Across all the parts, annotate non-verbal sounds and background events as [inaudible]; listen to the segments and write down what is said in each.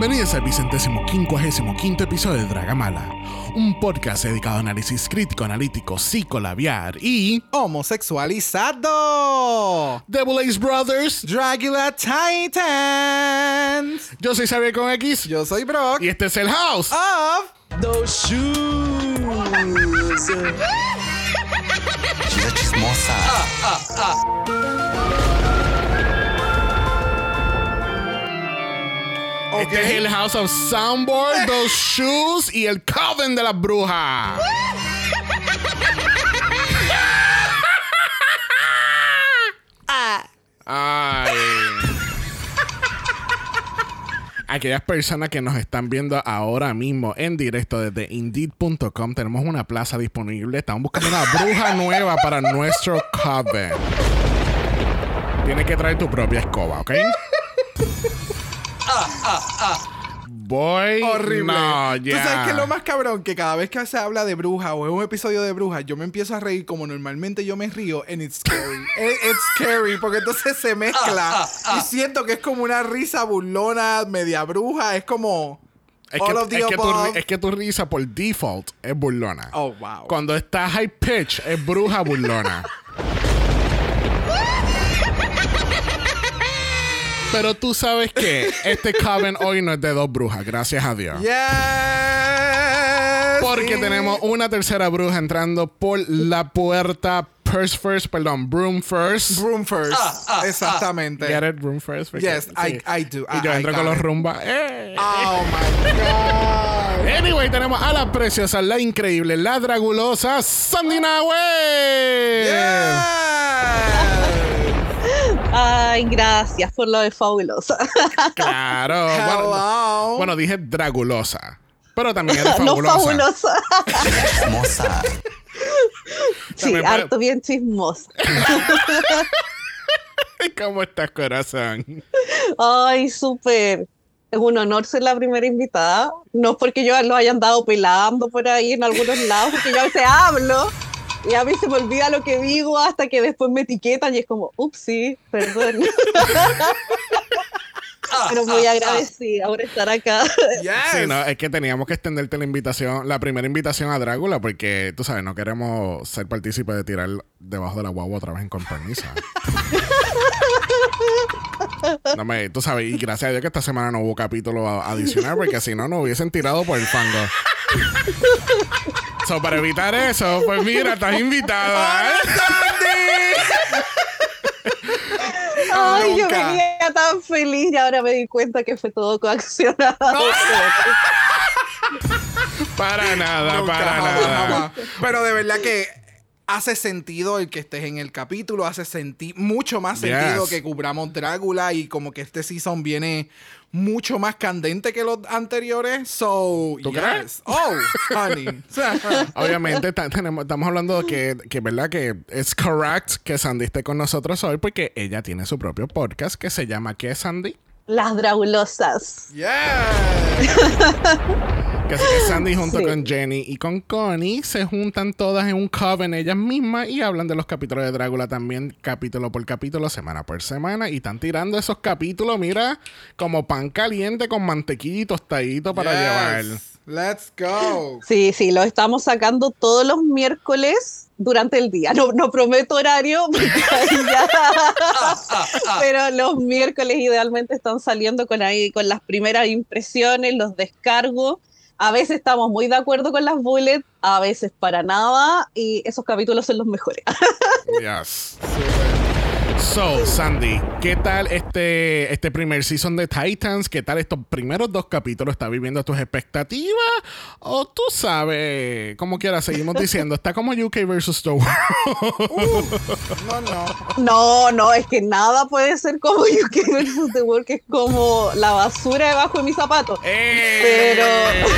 Bienvenidos al vicentésimo quincuagésimo quinto episodio de Dragamala, un podcast dedicado a análisis crítico, analítico, psicolabiar y Homosexualizado. Double Ace Brothers. Dracula Titans. Yo soy Xavier con X Yo soy Brock. y este es el House. Of those shoes. [laughs] She's chismosa. Este es el House of Soundboard, [laughs] Those Shoes y el Coven de las Brujas. Ay. Aquellas personas que nos están viendo ahora mismo en directo desde Indeed.com, tenemos una plaza disponible. Estamos buscando una bruja nueva para nuestro coven. Tienes que traer tu propia escoba, ¿ok? [laughs] Boy, Horrible. No, Tú ya. sabes que es lo más cabrón que cada vez que se habla de bruja o es un episodio de bruja, yo me empiezo a reír como normalmente yo me río and it's scary. [laughs] It- it's scary porque entonces se mezcla y siento que es como una risa burlona, media bruja, es como Es all que, of the es, que tu, es que tu risa por default es burlona. Oh, wow. Cuando está high pitch es bruja burlona. [laughs] Pero tú sabes que este coven hoy no es de dos brujas, gracias a Dios. Yes. Porque sí. tenemos una tercera bruja entrando por la puerta Purse First, perdón, Broom First. Broom first. Exactamente. Get it? Broom First. Yes, I- I do. Y yo I entro con los rumba. ¡Eh! Oh my god. Anyway, tenemos a la preciosa, la increíble, la dragulosa Sandy Nahue. Ay, gracias por lo de fabulosa. [laughs] Claro. Bueno, Hello. bueno, dije dragulosa. Pero también eres [laughs] no fabulosa. fabulosa. Chismosa. Sí, harto bien chismosa. [laughs] ¿Cómo estás, corazón? Ay, súper. Es un honor ser la primera invitada. No es porque yo lo haya andado pelando por ahí en algunos lados, porque yo a veces hablo y a mí se me olvida lo que digo hasta que después me etiquetan y es como, upsí, perdón. [laughs] Pero muy agradecida por estar acá. Yes. Sí, no, es que teníamos que extenderte la invitación, la primera invitación a Drácula, porque tú sabes, no queremos ser partícipes de tirar debajo de la guagua otra vez en compromiso. [laughs] No me, tú sabes, y gracias a Dios que esta semana no hubo capítulo a- adicional, porque si no, nos hubiesen tirado por el fango. [laughs] So, para evitar eso, pues mira, estás invitada. ¿eh? Ay, yo venía tan feliz y ahora me di cuenta que fue todo coaccionado. Para nada, Nunca, para jamás, nada. jamás. Pero de verdad que hace sentido el que estés en el capítulo, hace senti mucho más sentido Yes. que cubramos Drácula y como que este season viene mucho más candente que los anteriores. So, ¿Tú yes. crees? Oh, honey. [laughs] Obviamente estamos hablando de que, que verdad que es correct que Sandy esté con nosotros hoy porque ella tiene su propio podcast que se llama ¿Qué Sandy? Las dragulosas. yes. [laughs] Que así que Sandy junto Sí. con Jenny y con Connie se juntan todas en un coven ellas mismas y hablan de los capítulos de Drácula también capítulo por capítulo, semana por semana y están tirando esos capítulos, mira, como pan caliente con mantequilla y tostadito para Yes. llevar. Let's go. Sí, sí, lo estamos sacando todos los miércoles durante el día. No, no prometo horario, [laughs] porque ahí ya- pero los miércoles idealmente están saliendo con ahí con las primeras impresiones, los descargos. A veces estamos muy de acuerdo con las bullets, a veces para nada, y esos capítulos son los mejores. [laughs] Yes. So, Sandy, ¿qué tal este, este primer season de Titans? ¿Qué tal estos primeros dos capítulos? ¿Está viviendo tus expectativas? O tú sabes, como quieras, seguimos diciendo, está como UK versus The World. No, no. No, no, es que nada puede ser como UK versus The World, que es como la basura debajo de mis zapatos. ¡Eh! [laughs]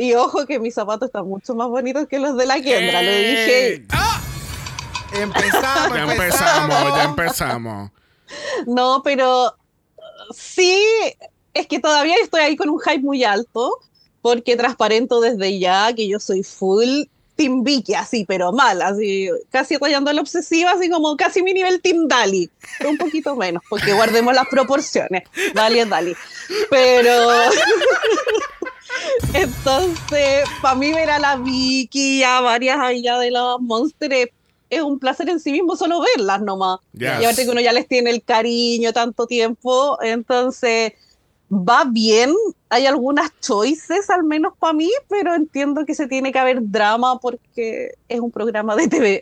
Y ojo que mis zapatos están mucho más bonitos que los de la Kendra, lo dije. ¡Eh! Empezamos, Ya empezamos, ya empezamos. No, pero sí, es que todavía estoy ahí con un hype muy alto, porque transparento desde ya que yo soy full Team Vicky, así, pero mal, así, casi rayando la obsesiva, así como casi mi nivel Team Dali, pero un poquito menos, porque guardemos las proporciones. Dali es Dali. Pero. [laughs] Entonces, para mí ver a la Vicky y a varias allá de los monsters es un placer en sí mismo solo verlas nomás. Yes. Y aparte que uno ya les tiene el cariño tanto tiempo, entonces va bien. Hay algunas choices, al menos para mí, pero entiendo que se tiene que haber drama porque es un programa de TV.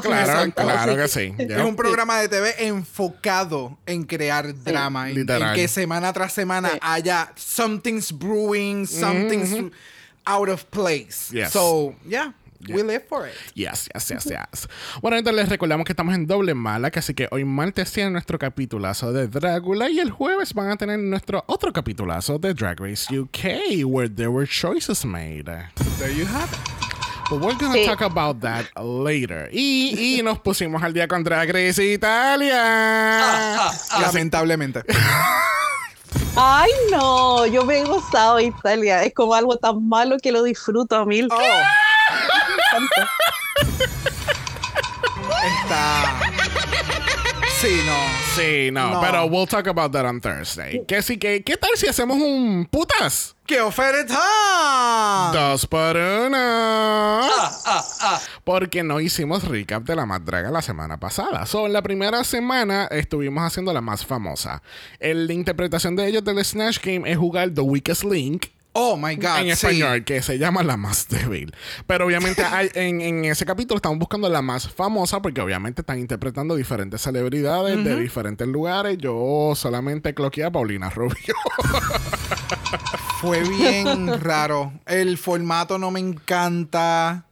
Claro, [laughs] claro Así que sí. Es un programa de TV enfocado en crear drama, en, en que semana tras semana Sí. haya something's brewing, something's out of place. Yes. So, yeah, we live for it. Yes, yes, yes, yes. Bueno, entonces les recordamos que estamos en doble mala, que así que hoy martes tienen nuestro capitulazo de Drácula y el jueves van a tener nuestro otro capitulazo de Drag Race UK, where there were choices made. There you have it. But we're gonna Sí. talk about that later. Y, y nos pusimos al día con Drag Race Italia. Ah, Lamentablemente. Ay, no, yo me he gozado Italia. Es como algo tan malo que lo disfruto a mil. Oh. Está. Sí, no. Sí, no, No. pero we'll talk about that on Thursday. Que sí que, ¿qué tal si hacemos un putas? ¡Qué oferta! Dos por uno. Porque no hicimos recap de la más draga la semana pasada. So, en la primera semana estuvimos haciendo la más famosa. El- la interpretación de ellos del Snatch Game es jugar The Weakest Link. Oh my God. en sí. español, que se llama la más débil. Pero obviamente [laughs] hay- en, en ese capítulo estamos buscando la más famosa porque obviamente están interpretando diferentes celebridades de diferentes lugares. Yo solamente cloqueé a Paulina Rubio. [laughs] Fue bien raro. El formato no me encanta.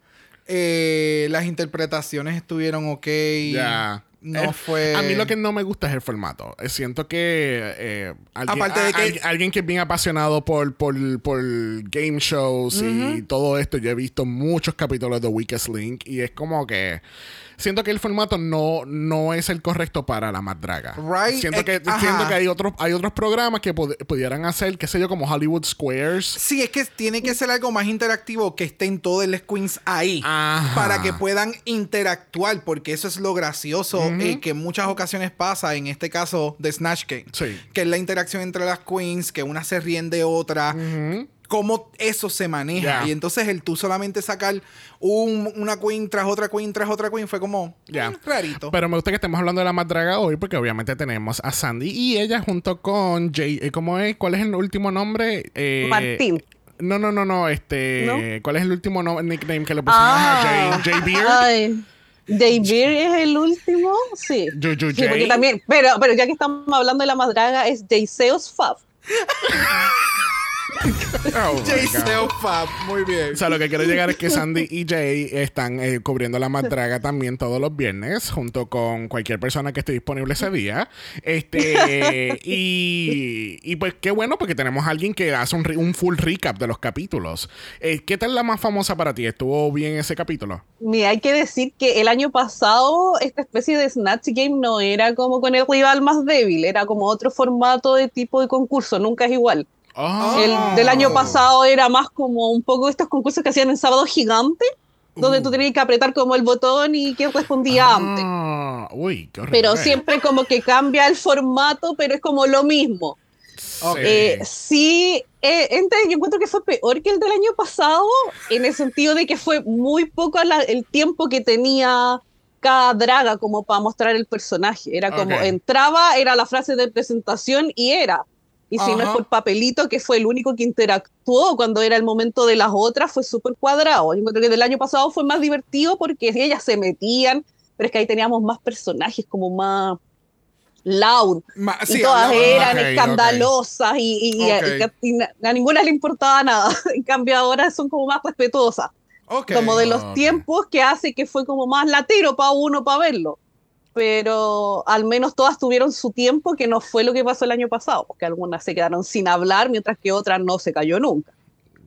Eh, las interpretaciones estuvieron ok. Ya. No Eh, fue. A mí lo que no me gusta es el formato. Eh, Siento que eh, alguien, Aparte de a- que- al- alguien que es bien apasionado por, por, por game shows y todo esto, yo he visto muchos capítulos de Weakest Link y es como que siento que el formato no, no es el correcto para la más draga. Right. Siento, Eh, que, siento que hay otros, hay otros programas que pudieran hacer, qué sé yo, como Hollywood Squares. Sí, es que tiene que ser algo más interactivo que estén todas las queens ahí. Ajá. Para que puedan interactuar, porque eso es lo gracioso eh, que en muchas ocasiones pasa, en este caso de Snatch Game. Sí. Que es la interacción entre las queens, que una se ríen de otra. Cómo eso se maneja. Y entonces el tú solamente sacar un- una queen tras otra queen tras otra queen fue como mm, rarito. Pero me gusta que estemos hablando de la más draga hoy porque obviamente tenemos a Sandy y ella junto con Jay. eh, ¿Cómo es? ¿Cuál es el último nombre? Eh, Martín. No, no, no, no. Este, ¿No? ¿Cuál es el último no- nickname que le pusimos Ah. a Jay? Jay Beard. Ay, Jay Beard es el último, sí. Juju Sí, porque también, pero, pero ya que estamos hablando de la más draga, es Jay Seos Fab. [laughs] Oh, Jay God. Seo Fab, muy bien. O sea, lo que quiero llegar es que Sandy y Jay están eh, cubriendo la más draga también todos los viernes, junto con cualquier persona que esté disponible ese día. Este, [laughs] y, y pues qué bueno, porque tenemos a alguien que hace un, re- un full recap de los capítulos. Eh, ¿Qué tal la más famosa para ti? ¿Estuvo bien ese capítulo? Mira, hay que decir que el año pasado esta especie de Snatch Game no era como con el rival más débil, era como otro formato de tipo de concurso, nunca es igual. Oh. El del año pasado era más como un poco estos concursos que hacían en sábado gigante, donde tú tenías que apretar como el botón y quién respondía antes. Ah, uy, qué. Pero siempre como que cambia el formato, pero es como lo mismo. Sí. Eh, sí, eh, entre- yo encuentro que fue peor que el del año pasado, en el sentido de que fue muy poco la- el tiempo que tenía cada draga como para mostrar el personaje. Era como Ok. entraba, era la frase de presentación y era. Y si no es Ajá. por papelito, que fue el único que interactuó cuando era el momento de las otras, fue súper cuadrado. Yo encuentro que del año pasado fue más divertido porque ellas se metían, pero es que ahí teníamos más personajes, como más loud. Ma- y sí, todas hablaba- eran ok, ok. escandalosas y, y- y- Ok. y- y a ninguna le importaba nada. [laughs] En cambio ahora son como más respetuosas, como de los tiempos que hace que fue como más latero para uno para verlo. Pero al menos todas tuvieron su tiempo, que no fue lo que pasó el año pasado, porque algunas se quedaron sin hablar, mientras que otras no se cayó nunca.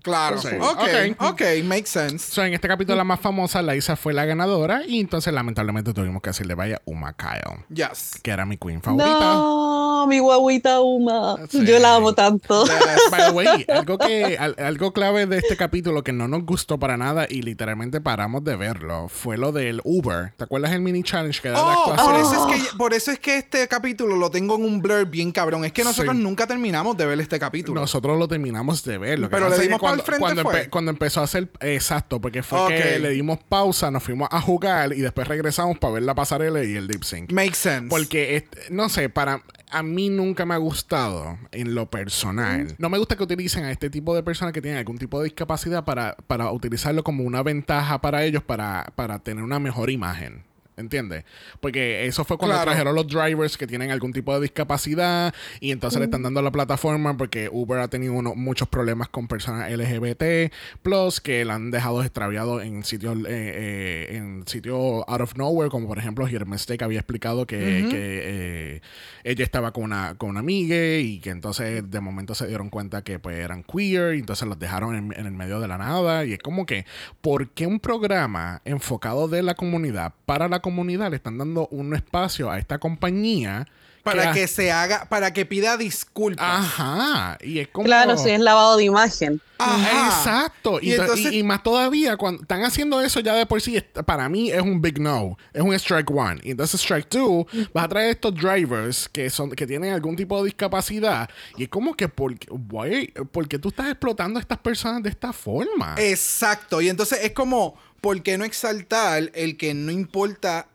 Claro. Sí. Ok, Ok. ok, makes sense. So, en este capítulo la más famosa, Laisa fue la ganadora y entonces lamentablemente tuvimos que decirle vaya Uma Kyle, Yes. que era mi queen favorita. No, mi guaguita Uma. Sí. Yo la amo tanto. Yes. [laughs] By the way, algo, que, al- algo clave de este capítulo que no nos gustó para nada y literalmente paramos de verlo fue lo del Uber. ¿Te acuerdas el mini challenge que era Oh, por actuación? eso, es que, por eso es que este capítulo lo tengo en un blur bien cabrón. Es que nosotros Sí. nunca terminamos de ver este capítulo. Nosotros lo terminamos de ver. Lo que Pero le dimos cuando, frente, cuando, ¿fue? cuando empezó a hacer. Exacto, porque fue que le dimos pausa, nos fuimos a jugar y después regresamos para ver la pasarela y el lip sync. Makes sense. Porque, este, no sé, para a mí nunca me ha gustado en lo personal. No me gusta que utilicen a este tipo de personas que tienen algún tipo de discapacidad para, para utilizarlo como una ventaja para ellos para, para tener una mejor imagen. ¿Entiendes? Porque eso fue cuando Claro. trajeron los drivers que tienen algún tipo de discapacidad y entonces le están dando la plataforma porque Uber ha tenido uno- muchos problemas con personas LGBT, plus que la han dejado extraviado en sitios eh, eh, en sitios out of nowhere, como por ejemplo Here Mistake había explicado que, que, eh, ella estaba con una, con una amiga y que entonces de momento se dieron cuenta que pues eran queer y entonces los dejaron en, en el medio de la nada y es como que ¿por qué un programa enfocado de la comunidad para la comunidad le están dando un espacio a esta compañía para que se haga, para que pida disculpas. Ajá, y es como Claro, si es lavado de imagen. Ajá. Exacto. Y, Y to- entonces- y- y más todavía, cuando están haciendo eso ya de por sí, para mí es un big no. Es un strike one. Y entonces strike two, vas a traer estos drivers que son que tienen algún tipo de discapacidad. Y es como que, ¿por qué, why- por qué tú estás explotando a estas personas de esta forma? Exacto. Y entonces es como, ¿por qué no exaltar el que no importa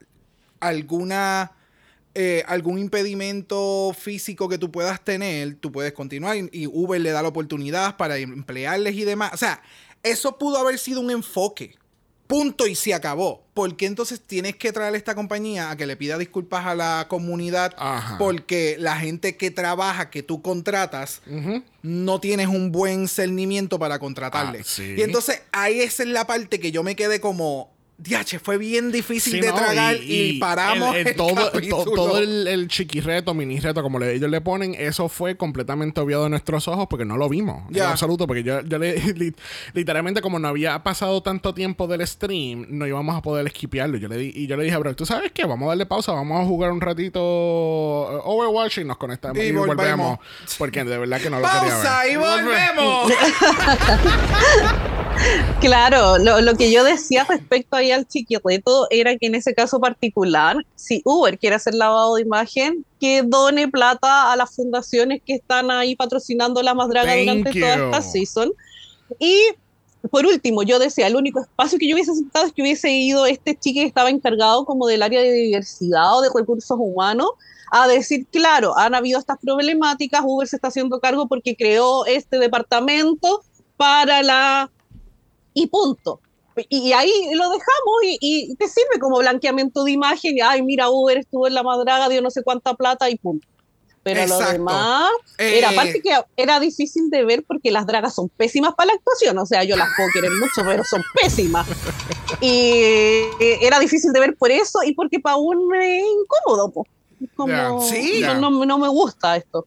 alguna eh, algún impedimento físico que tú puedas tener, tú puedes continuar y, y Uber le da la oportunidad para emplearles y demás. O sea, eso pudo haber sido un enfoque. Punto y se acabó. ¿Por qué entonces tienes que traer a esta compañía a que le pida disculpas a la comunidad? Ajá. Porque la gente que trabaja, que tú contratas, no tienes un buen cernimiento para contratarle. Ah, sí. Y entonces ahí esa es la parte que yo me quedé como, diache, fue bien difícil Sí, de no, tragar y, paramos el- el, el- todo, capítulo. to- todo el, el chiquirreto, mini reto, como le- ellos le ponen, eso fue completamente obviado de nuestros ojos porque no lo vimos. En Ya. absoluto, porque yo, yo le, [laughs] li- literalmente como no había pasado tanto tiempo del stream, no íbamos a poder esquipearlo. Yo le di, y yo le dije, bro, ¿tú sabes qué? Vamos a darle pausa, vamos a jugar un ratito Overwatch y nos conectamos Y y, volvemos. volvemos. Porque de verdad que no lo quería ¡Pausa ver. y volvemos! [laughs] [laughs] Claro, lo, lo que yo decía respecto ahí al chiquirreto era que en ese caso particular, si Uber quiere hacer lavado de imagen, que done plata a las fundaciones que están ahí patrocinando la más draga Thank durante toda esta season. Y por último, yo decía, el único espacio que yo hubiese aceptado es que hubiese ido este chico que estaba encargado como del área de diversidad o de recursos humanos a decir, claro, han habido estas problemáticas, Uber se está haciendo cargo porque creó este departamento para la... y punto. Y, y ahí lo dejamos y, y te sirve como blanqueamiento de imagen. y, Ay, mira, Uber estuvo en la madraga, dio no sé cuánta plata y punto. Pero lo demás Eh, era aparte que era difícil de ver porque las dragas son pésimas para la actuación. O sea, yo las puedo querer mucho, pero son pésimas. Y eh, era difícil de ver por eso y porque para un es incómodo. po. Como, sí. no, no- no me gusta esto.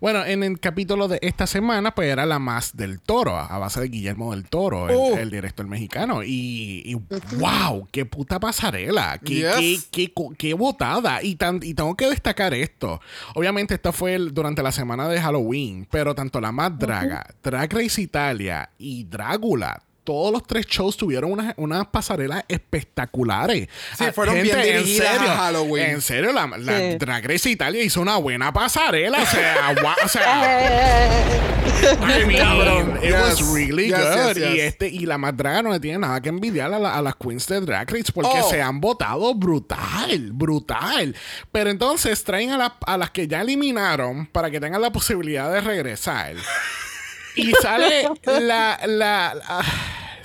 Bueno, en el capítulo de esta semana, pues era la más del toro, a base de Guillermo del Toro, el, Uh. el director mexicano. Y, y wow, qué puta pasarela, qué, Yes. qué, qué botada. Y, tan, y tengo que destacar esto. Obviamente, esto fue el- durante la semana de Halloween, pero tanto la más draga, Drag Race Italia y Drácula. Todos los tres shows tuvieron unas, unas pasarelas espectaculares. Sí, Ah, fueron bien en dirigidas a serio, Halloween. En serio, la, la Sí. Drag Race Italia hizo una buena pasarela. O sea, [laughs] gua- o sea I mean, Cabrón. it was really Yes, good. yes, yes. Y, este, y la más draga no le tiene nada que envidiar a, la- a las queens de Drag Race porque Oh. se han votado brutal, brutal. Pero entonces traen a, la- a las que ya eliminaron para que tengan la posibilidad de regresar. Y sale [laughs] la, la, la-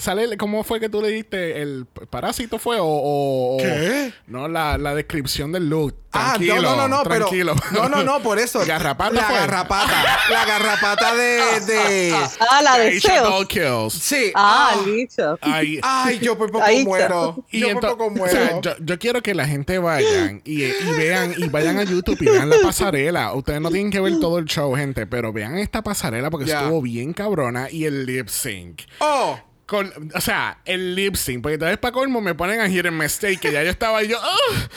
sale, ¿cómo fue que tú le diste? ¿El parásito fue o...? ¿Qué? No, la, la descripción del look. Ah, Tranquilo, no, no, no, no, pero. tranquilo. No, no, no, por eso. Garrapata La fue. garrapata. La garrapata de. de [laughs] Ah, la de. Doll Kills. sí. Ah, Ah. listo. Ay, Ay, yo por poco Ahí muero. Y yo por poco o muero. sea, yo, yo quiero que la gente vayan y, y vean y vayan a YouTube y vean la pasarela. Ustedes no tienen que ver todo el show, gente, pero vean esta pasarela porque estuvo bien cabrona y el lip sync. oh. Con, o sea, el lip sync, porque entonces para colmo me ponen a Hear Mistake, que ya yo estaba y yo, "Ugh,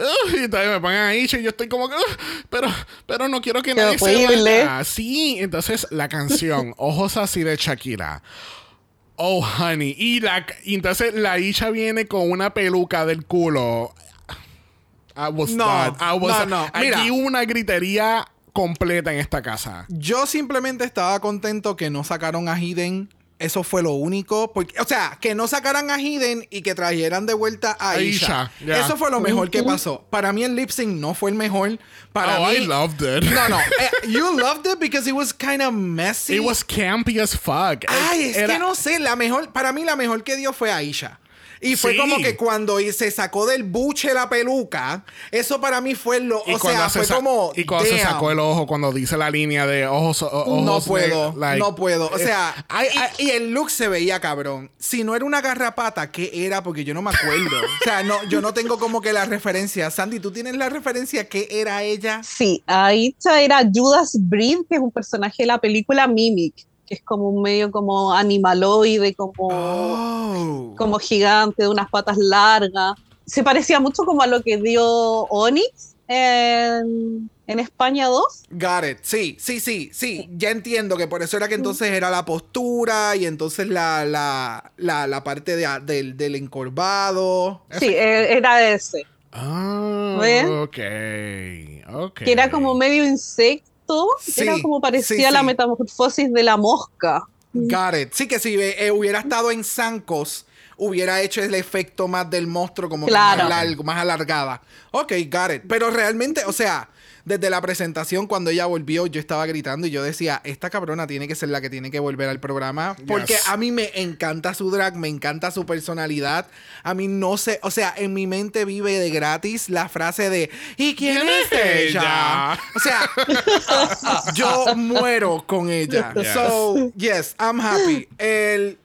ugh", y entonces me ponen a Isha y yo estoy como que, "Ugh", pero, pero no quiero que nadie se vaya. Sí, entonces la canción, [laughs] Ojos así de Shakira. Oh, honey. Y, la, y entonces la Isha viene con una peluca del culo. I was No, done. I was- no, no. Aquí hubo una gritería completa en esta casa. Yo simplemente estaba contento que no sacaron a Hidden. Eso fue lo único. Porque, o sea, que no sacaran a Hidden y que trajeran de vuelta a Aisha. Eso fue lo mejor que pasó. Para mí el lip sync no fue el mejor. Para oh, mí. I loved it. No, no. Eh, you loved it because it was kind of messy. It was campy as fuck. Ay, es Era- que no sé, la mejor, para mí la mejor que dio fue Aisha. Y fue Sí. como que cuando se sacó del buche la peluca, eso para mí fue lo, Y o sea, se fue como y cuando se sacó el ojo cuando dice la línea de ojos, ojos no puedo, de- like- no puedo. O Eh, sea, y- y, el look se veía cabrón. Si no era una garrapata, ¿qué era? Porque yo no me acuerdo. o sea, no, yo no tengo como que la referencia. Sandy, ¿tú tienes la referencia? ¿Qué era ella? Sí, Aisha era Judas Breed, que es un personaje de la película Mimic, que es como un medio como animaloide, como, Oh. como gigante, de unas patas largas. Se parecía mucho como a lo que dio Onyx en, en España 2. Got it. Sí, sí, sí, sí. Ya entiendo que por eso era que entonces era la postura y entonces la, la, la, la parte de, del, del encorvado. Sí, eh, era ese. Ah, ¿Ves? ok. Ok. Que era como medio insecto, Sí, era como parecía sí, la metamorfosis de la mosca. Got it. Sí, que si eh, hubiera estado en zancos, hubiera hecho el efecto más del monstruo, como que más largo, más alargada. Ok, got it. Pero realmente, o sea, desde la presentación, cuando ella volvió, yo estaba gritando y yo decía, esta cabrona tiene que ser la que tiene que volver al programa. Porque Yes. a mí me encanta su drag, me encanta su personalidad. A mí no sé, o sea, en mi mente vive de gratis la frase de, ¿y quién, ¿Quién es ella? ella? O sea, [laughs] yo muero con ella. Yes. So, yes, I'm happy. El,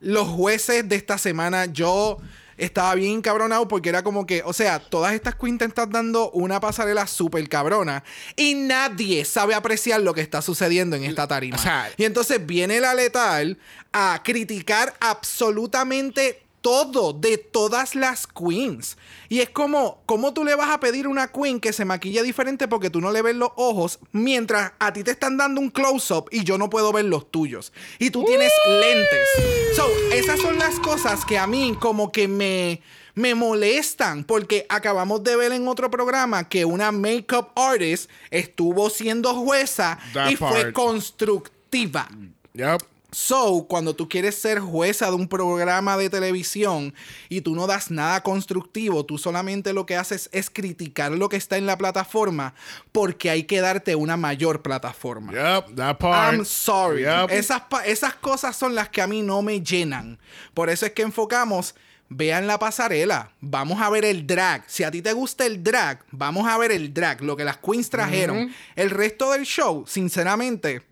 los jueces de esta semana, yo estaba bien cabronado porque era como que, o sea, todas estas te están dando una pasarela súper cabrona y nadie sabe apreciar lo que está sucediendo en esta tarima. O sea- y entonces viene la letal a criticar absolutamente todo de todas las queens. Y es como, ¿cómo tú le vas a pedir a una queen que se maquille diferente porque tú no le ves los ojos mientras a ti te están dando un close-up y yo no puedo ver los tuyos? Y tú tienes lentes. So, esas son las cosas que a mí como que me, me molestan porque acabamos de ver en otro programa que una makeup artist estuvo siendo jueza That y fue constructiva. Yep. So, cuando tú quieres ser jueza de un programa de televisión y tú no das nada constructivo, tú solamente lo que haces es criticar lo que está en la plataforma porque hay que darte una mayor plataforma. Yep. That part. I'm sorry. Yep. Esas, esas cosas son las que a mí no me llenan. Por eso es que enfocamos. Vean la pasarela. Vamos a ver el drag. Si a ti te gusta el drag, vamos a ver el drag. Lo que las queens trajeron. El resto del show, sinceramente,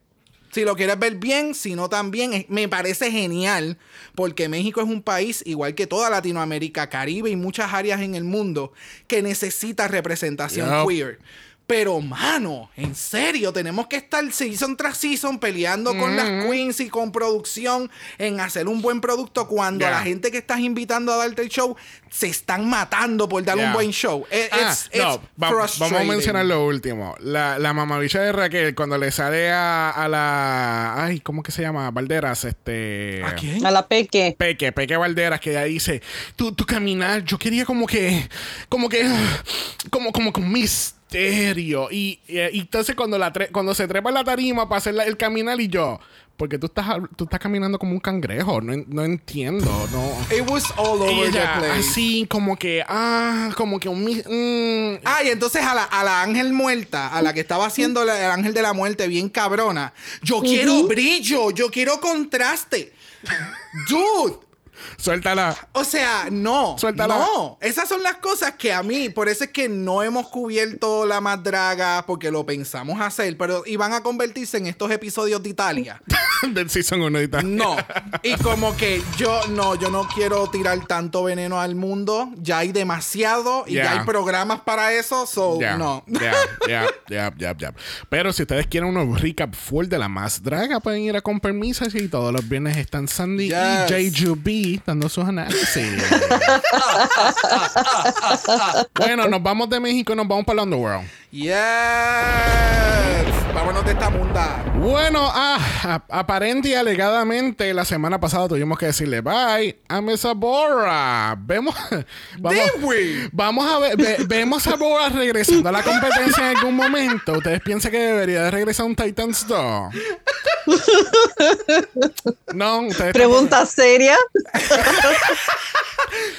si lo quieres ver bien, si no también, me parece genial porque México es un país, igual que toda Latinoamérica, Caribe y muchas áreas en el mundo, que necesita representación queer. Pero, mano, en serio, tenemos que estar season tras season peleando con las queens y con producción en hacer un buen producto cuando a la gente que estás invitando a darte el show se están matando por dar un buen show. It- Ah, it's- no, it's va- vamos a mencionar lo último. La, la mamabicha de Raquel, cuando le sale a, a la. Ay, ¿cómo que se llama? Valderas, este. ¿A quién? A la peque. Peque, Peque Valderas, que ella dice, tú, tú caminar, yo quería como que, como que, como, como con misterio. Y, y, y entonces cuando, la tre- cuando se trepa en la tarima para hacer la- el caminar y yo, porque tú estás, tú estás caminando como un cangrejo. No, no entiendo, no. It was all over Ella, the place. así como que, ah, como que un... mm, Ah, y entonces a la, a la ángel muerta, a la que estaba haciendo la- el ángel de la muerte bien cabrona. Yo quiero brillo, yo quiero contraste. Dude. Suéltala. O sea, no. Suéltala. No. Esas son las cosas que a mí, por eso es que no hemos cubierto la más draga, porque lo pensamos hacer, pero iban a convertirse en estos episodios de Italia. [laughs] Del season 1 y tal. No. Y como que yo no, yo no quiero tirar tanto veneno al mundo. Ya hay demasiado y Yeah. ya hay programas para eso. So, no. ya, ya, ya, ya. Pero si ustedes quieren unos recap full de la más draga, pueden ir a con permisos y todos los viernes están Sandy Yes. y Dando sus análisis. [laughs] bueno, nos vamos de México y nos vamos para el Underworld. Yes. Vámonos de esta munda. Bueno, ah, a- aparente y alegadamente la semana pasada tuvimos que decirle bye a Mesa Bora. Vemos, [laughs] vamos, vamos a ver, ve- vemos a Bora regresando a la competencia en algún momento. ¿Ustedes piensan que debería de regresar un Titans 2? No, ustedes Pregunta seria.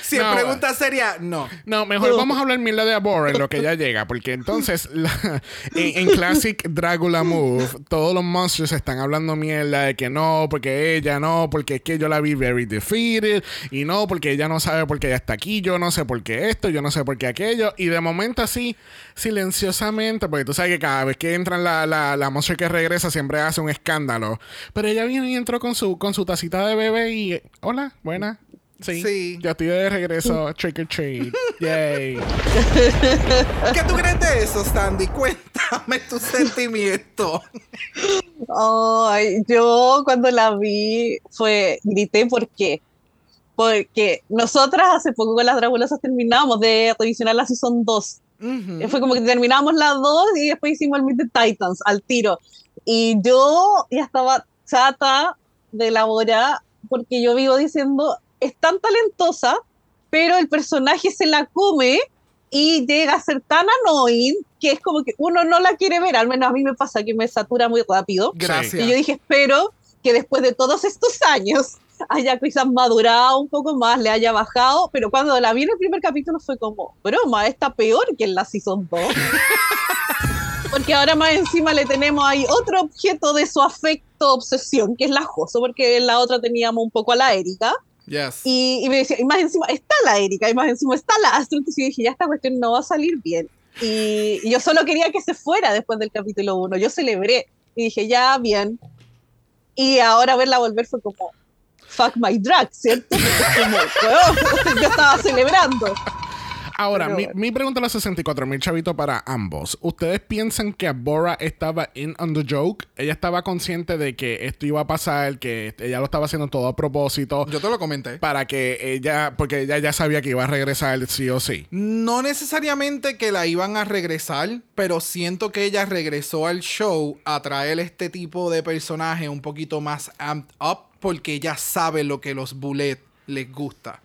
Si No. es pregunta seria, no. No, mejor vamos a hablar mierda de Abor en lo que ya llega, porque entonces la- en, en Classic [laughs] Dracula Move, todos los monsters están hablando mierda de que no, porque ella no, porque es que yo la vi very defeated, y no, porque ella no sabe por qué ella está aquí, yo no sé por qué esto, yo no sé por qué aquello, y de momento así, silenciosamente, porque tú sabes que cada vez que entra la, la, la monster que regresa siempre hace un escándalo, pero ella viene y entró con su, con su tacita de bebé y, hola, buena. Sí, Sí. yo estoy de regreso. Trick or treat. [laughs] Yay. ¿Qué tú crees de eso, Sandy? Cuéntame tus sentimientos. [laughs] Ay, yo cuando la vi fue, grité, ¿por qué? Porque nosotras hace poco con las Dragulosas terminamos de revisionar la Season 2. Ujú. Fue como que terminamos las dos y después hicimos el Meet the Titans al tiro. Y yo ya estaba chata de la hora porque yo vivo diciendo, es tan talentosa, pero el personaje se la come y llega a ser tan annoying que es como que uno no la quiere ver, al menos a mí me pasa que me satura muy rápido. Gracias. Y yo dije, espero que después de todos estos años [laughs] haya quizás madurado un poco más, le haya bajado, pero cuando la vi en el primer capítulo fue como, broma, está peor que en la Season 2. [laughs] Porque ahora más encima le tenemos ahí otro objeto de su afecto, obsesión, que es la Joso, porque en la otra teníamos un poco a la Erika. Yes. Y, y me decía, y más encima está la Erika, y más encima está la Astrid. Y yo dije, ya esta cuestión no va a salir bien. Y, y yo solo quería que se fuera después del capítulo 1. Yo celebré y dije, ya, bien. Y ahora verla volver fue como, fuck my drag, ¿cierto? [laughs] Como, "Weón, [laughs] yo estaba celebrando. Ahora, Pero mi, mi pregunta a los 64 mil chavito para ambos. ¿Ustedes piensan que Bora estaba in on the joke? Ella estaba consciente de que esto iba a pasar, que ella lo estaba haciendo todo a propósito. Yo te lo comenté. para que ella, porque ella ya sabía que iba a regresar sí o sí. No necesariamente que la iban a regresar, pero siento que ella regresó al show a traer este tipo de personaje un poquito más amped up porque ella sabe lo que los bullet les gusta.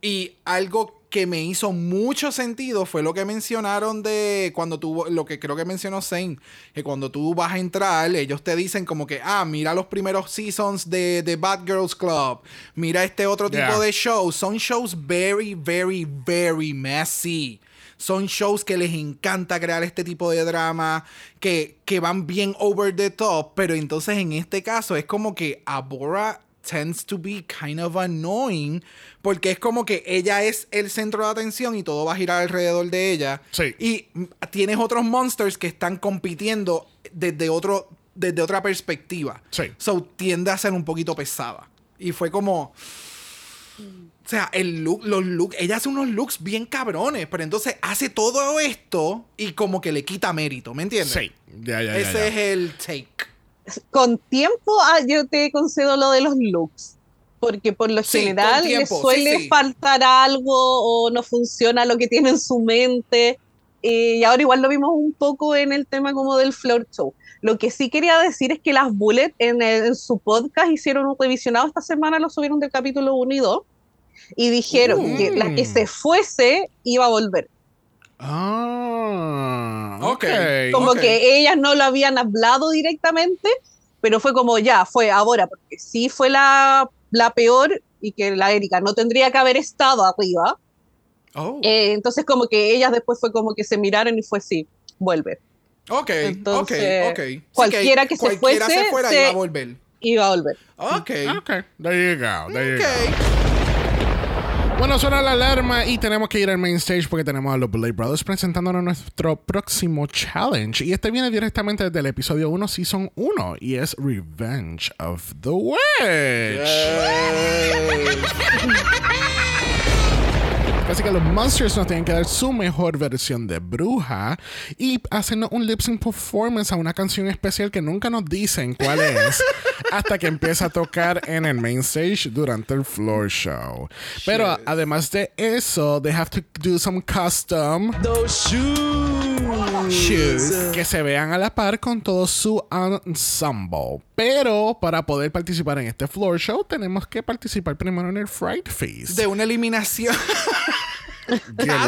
Y algo que me hizo mucho sentido fue lo que mencionaron de cuando tú, lo que creo que mencionó Zane, que cuando tú vas a entrar, ellos te dicen como que, ah, mira los primeros seasons de, de Bad Girls Club, mira este otro tipo Yeah. de shows, son shows very, very, very messy. Son shows que les encanta crear este tipo de drama, que, que van bien over the top, pero entonces en este caso es como que Abora tends to be kind of annoying, porque es como que ella es el centro de atención y todo va a girar alrededor de ella. Sí. Y tienes otros monsters que están compitiendo desde, otro, desde otra perspectiva. Sí. So tiende a ser un poquito pesada. Y fue como... O sea, el look, los looks, ella hace unos looks bien cabrones, pero entonces hace todo esto y como que le quita mérito, ¿me entiendes? Sí. Ya, ya, ya, Ese ya. es el take. Con tiempo, ah, yo te concedo lo de los looks. Porque por lo Sí, general tiempo, sí, suele sí. faltar algo o no funciona lo que tiene en su mente. Eh, y ahora igual lo vimos un poco en el tema como del floor show. Lo que sí quería decir es que las Bullet en, el- en su podcast hicieron un revisionado esta semana, lo subieron del capítulo 1 y 2, y dijeron que la que se fuese iba a volver. Ah, Ok. Como Ok. que ellas no lo habían hablado directamente, pero fue como ya, fue ahora, porque sí fue la, la peor y que la Erika no tendría que haber estado arriba. Oh. Eh, entonces como que ellas después fue como que se miraron y fue sí, vuelve. ok, entonces, ok, ok. Sí, cualquiera que se cualquiera fuese, se fuera se- iba a volver. Iba a volver. Ok. Ok, there you go, there you go. Bueno, suena la alarma y tenemos que ir al main stage porque tenemos a los Blade Brothers presentándonos nuestro próximo challenge. Y este viene directamente desde el episodio 1, Season 1, y es Revenge of the Witch. Así que los Monsters nos tienen que dar su mejor versión de bruja y hacernos un lip sync performance a una canción especial que nunca nos dicen cuál es [laughs] hasta que empieza a tocar en el main stage durante el floor show. Pero además de eso, they have to do some custom shoes que se vean a la par con todo su ensemble. Pero para poder participar en este floor show, tenemos que participar primero en el Fright Feast. De una eliminación. [laughs]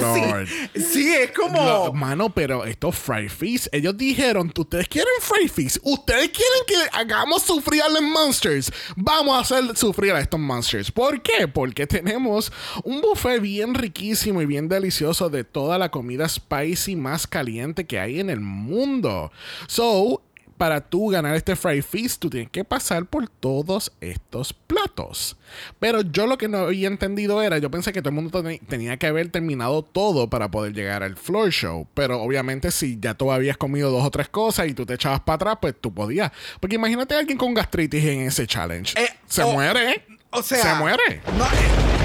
Lord. Sí, es como. No, mano, pero estos Fry Feast, ellos dijeron, ustedes quieren Fry Feast, ustedes quieren que hagamos sufrir a los monsters, vamos a hacer sufrir a estos monsters. ¿Por qué? Porque tenemos un buffet bien riquísimo y bien delicioso de toda la comida spicy más caliente que hay en el mundo. So, para tú ganar este Fry Feast, tú tienes que pasar por todos estos platos. Pero yo lo que no había entendido era, yo pensé que todo el mundo ten- tenía que haber terminado todo para poder llegar al floor show. Pero obviamente si ya tú habías comido dos o tres cosas y tú te echabas para atrás, pues tú podías. Porque imagínate a alguien con gastritis en ese challenge. Eh, Se muere. O sea. Se muere. No, eh,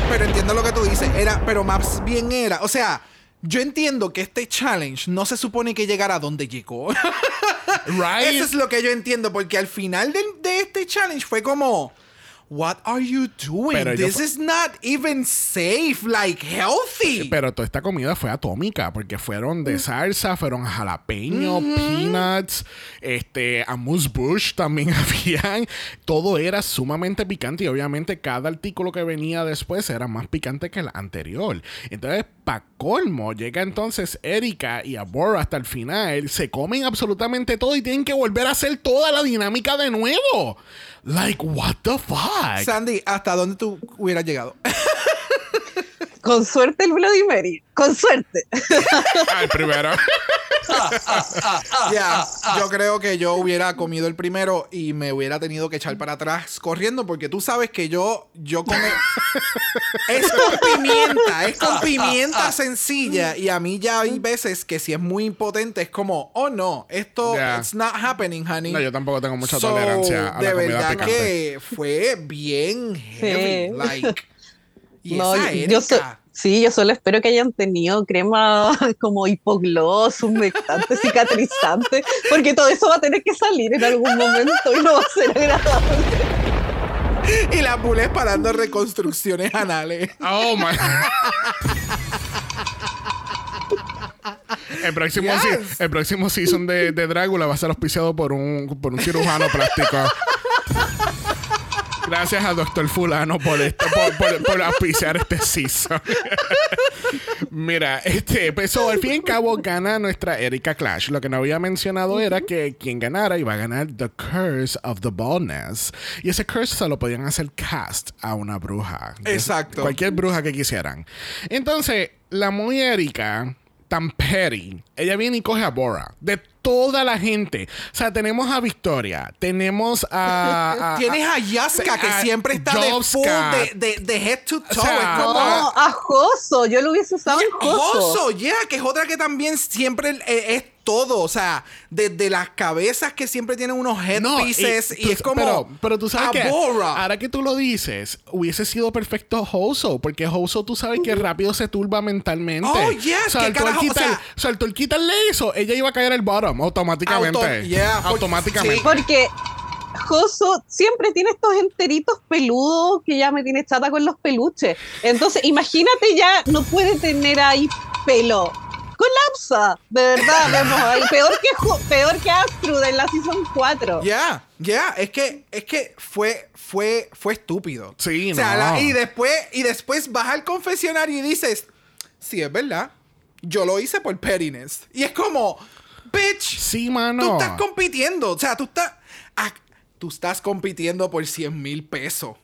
pero entiendo lo que tú dices. Era, pero más bien era. O sea, yo entiendo que este challenge no se supone que llegara a donde llegó. [laughs] Right? Eso es lo que yo entiendo, porque al final de, de este challenge fue como. What are you doing? Pero This is not even safe, like healthy. Pero toda esta comida fue atómica porque fueron de salsa, fueron jalapeño, peanuts, este, amuse bush también [laughs] habían. Todo era sumamente picante y obviamente cada artículo que venía después era más picante que el anterior. Entonces, pa' colmo, llega entonces Erika y Abora hasta el final, se comen absolutamente todo y tienen que volver a hacer toda la dinámica de nuevo. Like, what the fuck? Sandy, ¿hasta dónde tú hubieras llegado? [laughs] Con suerte el Bloody Mary. Con suerte. Al primero. Ya, yo creo que yo hubiera comido el primero y me hubiera tenido que echar para atrás corriendo porque tú sabes que yo, yo come... es con pimienta, es con pimienta sencilla y a mí ya hay veces que si es muy impotente es como, oh no, esto, Ya. it's not happening, honey. No, yo tampoco tengo mucha So, tolerancia a de la verdad picante. que fue bien heavy, Sí. like... Y No, esa yo so- sí, yo solo espero que hayan tenido crema [laughs] como hipogloss, humectante, cicatrizante, porque todo eso va a tener que salir en algún momento y no va a ser agradable. [laughs] Y las bules parando reconstrucciones anales. Oh my. El próximo, Yes. el próximo season de, de Drácula va a ser auspiciado por un, por un cirujano plástico. Gracias a Doctor Fulano por, esto, por, por, por auspiciar este season. Mira, este, pues, so, al fin y al cabo gana nuestra Erika Clash. Lo que no había mencionado era que quien ganara iba a ganar The Curse of the Baldness. Y ese curse se lo podían hacer cast a una bruja. Exacto. Cualquier bruja que quisieran. Entonces, la muy Erika, tan petty, ella viene y coge a Bora. De toda la gente. O sea, tenemos a Victoria, tenemos a... [laughs] a- Tienes a Yaska que a siempre está de full, de, de, de head to toe. sea, es como. Ah. No, a Joso, yo lo hubiese usado en Joso. Joso, yeah, que es otra que también siempre eh, es todo. O sea, desde las cabezas que siempre tienen unos headpieces y, tú- es como. Pero, pero tú sabes que ahora que tú lo dices, hubiese sido perfecto Hoso, porque Hoso tú sabes que rápido se turba mentalmente. Oh, yes, o sea, ¿qué al tú al carajo? O quitar- sea- o sea, al quitarle eso, ella iba a caer al bottom automáticamente. Auto- yeah, automáticamente. sí. Porque Joso siempre tiene estos enteritos peludos que ya me tiene chata con los peluches. Entonces, imagínate ya, no puede tener ahí pelo. Colapsa, de verdad, [laughs] vemos ahí. Peor que, peor que Astrud en la Season 4. Ya, ya, es que, es que fue, fue, fue estúpido. Sí, o sea, no. la- y después, y después vas al confesionario y dices, sí, es verdad, yo lo hice por pettiness. Y es como, bitch, Sí, mano. tú estás compitiendo, o sea, tú estás, ah, tú tú estás compitiendo por 100 mil pesos.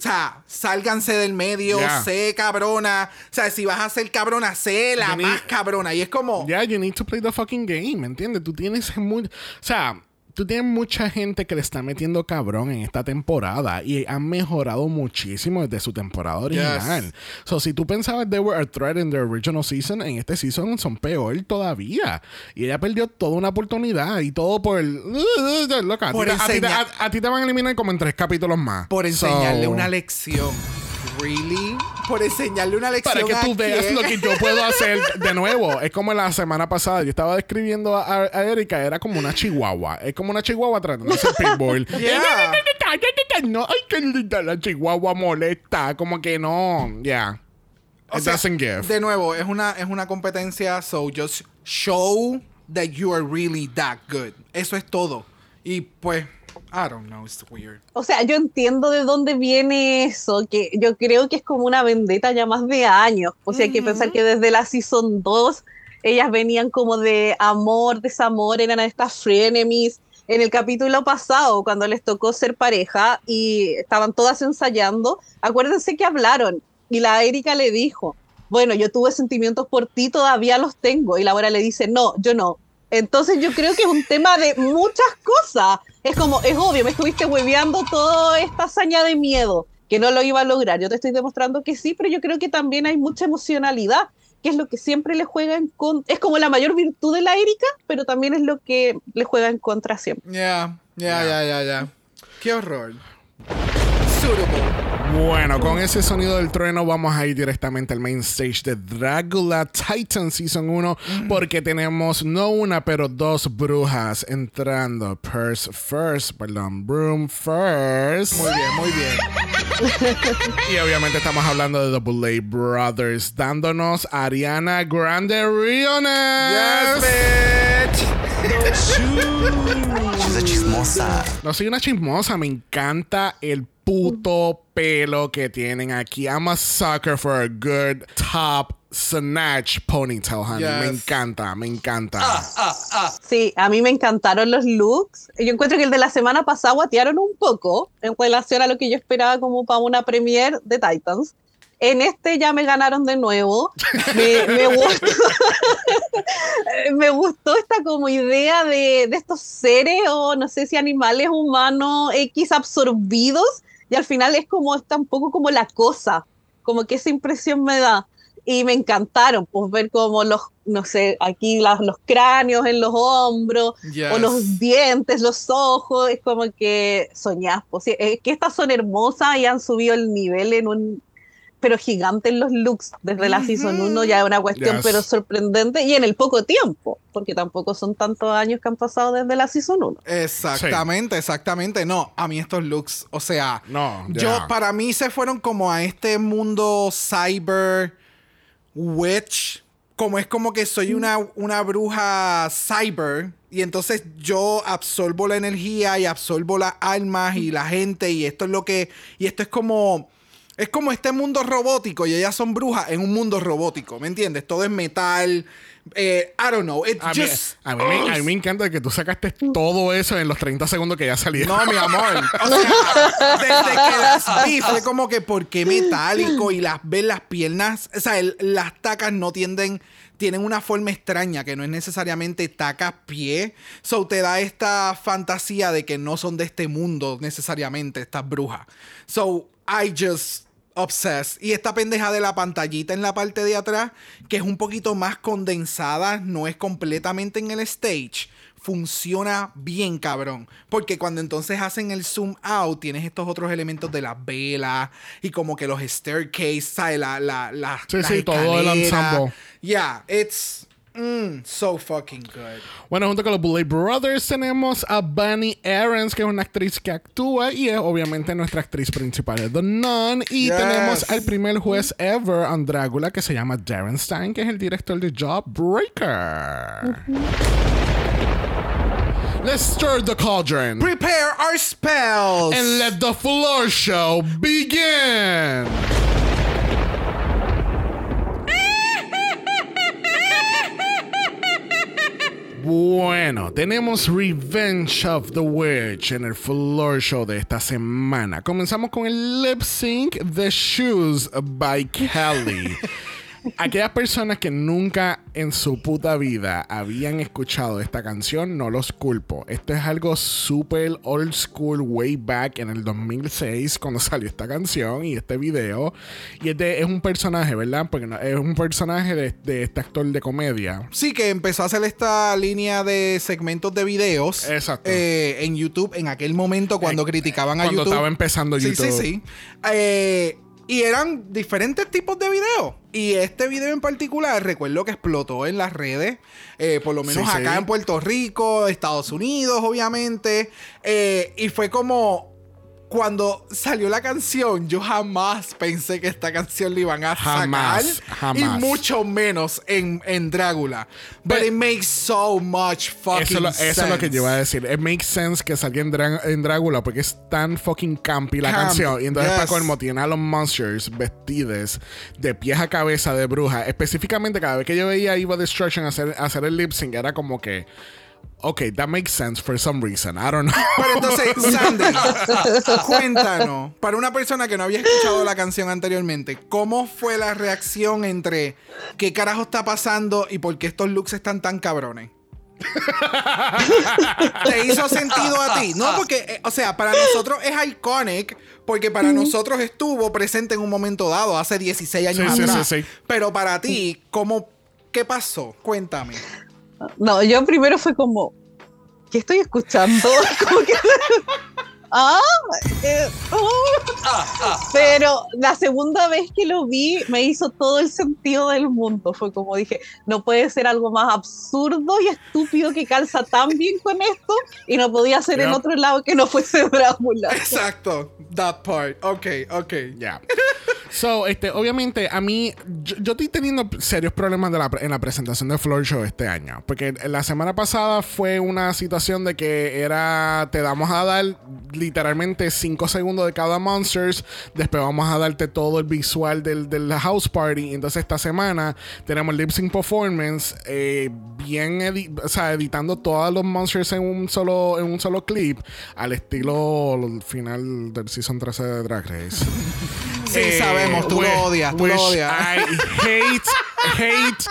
O sea, sálganse del medio, Yeah. sé cabrona. O sea, si vas a ser cabrona, sé la You need- más cabrona. Y es como. Yeah, you need to play the fucking game, ¿me entiendes? Tú tienes muy... O sea, tú tienes mucha gente que le está metiendo cabrón en esta temporada y han mejorado muchísimo desde su temporada original. So, si tú pensabas they were a threat in the original season, en este season son peor todavía. Y ella perdió toda una oportunidad y todo por el... [laughs] Loca, a, ti Por te- a ti te- enseñar- a- a ti te van a eliminar como en tres capítulos más. Por So, enseñarle una lección. ¿Really? Por enseñarle una lección. Para que tú veas lo que yo puedo hacer [laughs] de nuevo. Es como la semana pasada. Yo estaba describiendo a, a Erika. Era como una chihuahua. Es como una chihuahua tratando de ser pitbull. [laughs] Yeah. No, ay, qué linda la chihuahua molesta. Como que no. Yeah. O It sea, doesn't give. De nuevo, es una, es una competencia, so just show that you are really that good. Eso es todo. Y pues, I don't know, it's weird. O sea, yo entiendo de dónde viene eso, que yo creo que es como una vendetta ya más de años. O sea, hay que pensar que desde la Season 2 ellas venían como de amor, desamor, eran estas frenemies. En el capítulo pasado, cuando les tocó ser pareja y estaban todas ensayando, acuérdense que hablaron y la Erika le dijo, bueno, yo tuve sentimientos por ti, todavía los tengo. Y Laura le dice, no, yo no. Entonces yo creo que es un tema de muchas cosas. Es como, es obvio, me estuviste hueveando toda esta hazaña de miedo, que no lo iba a lograr. Yo te estoy demostrando que sí, pero yo creo que también hay mucha emocionalidad, que es lo que siempre le juega en contra. Es como la mayor virtud de la Erika, pero también es lo que le juega en contra siempre. Yeah, yeah, yeah, yeah, yeah. Qué horror. Bueno, con ese sonido del trueno vamos a ir directamente al main stage de Dracula Titan Season 1 porque tenemos no una pero dos brujas entrando. Purse first, perdón, Broom first. Muy bien, muy bien. [laughs] Y obviamente estamos hablando de Double A Brothers dándonos Ariana Grande Riones. Yes, bitch. She's a chismosa. No soy una chismosa, me encanta el puto pelo que tienen aquí. I'm a sucker for a good top snatch ponytail, honey. Me Yes. encanta, me encanta. Sí, a mí me encantaron los looks. Yo encuentro que el de la semana pasada guatearon un poco en relación a lo que yo esperaba como para una premiere de Titans. En este ya me ganaron de nuevo. Me, me [laughs] gustó, [laughs] me gustó esta como idea de, de estos seres o no sé si animales humanos X absorbidos y al final es como está un poco como la cosa, como que esa impresión me da y me encantaron, pues ver como los, no sé, aquí los cráneos en los hombros, Yes. o los dientes, los ojos, es como que soñás, pues, es que estas son hermosas y han subido el nivel en un, pero gigante en los looks, desde la Season 1 ya es una cuestión, Yes. pero sorprendente, y en el poco tiempo, porque tampoco son tantos años que han pasado desde la Season 1. Exactamente, exactamente. No, a mí estos looks, o sea, No, yo para mí se fueron como a este mundo cyber witch, como es como que soy una, una bruja cyber y entonces yo absorbo la energía y absorbo las almas y la gente y esto es lo que y esto es como es como este mundo robótico y ellas son brujas en un mundo robótico, ¿me entiendes? Todo es metal. eh, I don't know. It A mí, just, a, mí me, a mí me encanta que tú sacaste todo eso en los 30 segundos que ya salía. No, mi amor. O sea, desde que las vi fue como que por qué metálico y las ves las piernas, o sea, el- las tacas no tienden tienen una forma extraña que no es necesariamente tacas pie. So te da esta fantasía de que no son de este mundo necesariamente estas brujas. So I just obsessed. Y esta pendeja de la pantallita en la parte de atrás, que es un poquito más condensada, no es completamente en el stage funciona bien cabrón. Porque cuando entonces hacen el zoom out, tienes estos otros elementos de las velas y como que los staircase, ¿sabes? La, la, la, Sí, las sí, todo el ensemble. Yeah, it's mm, so fucking good. Bueno, junto con los Bullet Brothers tenemos a Bunny Aarons, que es una actriz que actúa y es obviamente nuestra actriz principal de The Nun. Y Yes. tenemos al primer juez ever on Drácula, que se llama Darren Stein, que es el director de Jawbreaker. Let's stir the cauldron Prepare our spells. and let the floor show begin. Bueno, tenemos Revenge of the Witch en el Floor Show de esta semana. Comenzamos con el lip sync The Shoes by Kelly. [laughs] Aquellas personas que nunca en su puta vida habían escuchado esta canción, no los culpo. Esto es algo súper old school, way back en el 2006, cuando salió esta canción y este video. Y este es un personaje, ¿verdad? Porque no- es un personaje de, de este actor de comedia. Sí, que empezó a hacer esta línea de segmentos de videos Exacto. eh, en YouTube en aquel momento cuando Eh, criticaban a Cuando YouTube. estaba empezando Sí, YouTube. sí, sí. Eh, y eran diferentes tipos de videos. Y este video en particular, recuerdo que explotó en las redes, eh, por lo menos Sí, acá sí. en Puerto Rico, Estados Unidos, obviamente. Eh, y fue como. Cuando salió la canción, yo jamás pensé que esta canción la iban a Jamás, sacar. jamás. Y mucho menos en, en Drácula. But Pero- it makes so much fucking Eso, es lo- eso es lo que sense. yo iba a decir. It makes sense que salga en, Drácula porque es tan fucking campy la Camp, canción. Y entonces, yes. para colmo, tiene a los monsters vestidos de pies a cabeza de bruja. Específicamente, cada vez que yo veía a Evil Destruction hacer, hacer el lip sync, era como que. Ok, that makes sense for some reason. I don't know. Pero entonces, [laughs] Sandy, cuéntanos, para una persona que no había escuchado la canción anteriormente, ¿cómo fue la reacción entre qué carajo está pasando y por qué estos looks están tan cabrones? [laughs] ¿Te hizo sentido a ti? No, porque, eh, o sea, para nosotros es iconic, porque para nosotros estuvo presente en un momento dado, hace 16 años Sí, sí, atrás. sí, sí. Pero para ti, ¿cómo, ¿qué pasó? Cuéntame. No, yo primero fue como, ¿qué estoy escuchando? [laughs] ah, eh, oh. pero la segunda vez que lo vi me hizo todo el sentido del mundo. Fue como dije, no puede ser algo más absurdo y estúpido que calza tan bien con esto y no podía ser en Yep. otro lado que no fuese [laughs] Drácula. Exacto, that part. Ok, ok. Ya. So, este, obviamente, a mí, yo, yo estoy teniendo serios problemas de la en la presentación de Floor Show este año. Porque la semana pasada fue una situación de que era, te damos a dar literalmente 5 segundos de cada Monsters, después vamos a darte todo el visual del, del House Party. Entonces, esta semana tenemos Lip Sync Performance, eh, bien, editando todos los Monsters en un solo, en un solo clip, al estilo final del Season 13 de Drag Race. [laughs] Sí, sabemos, tú lo odias, tú lo odias. I hate, hate,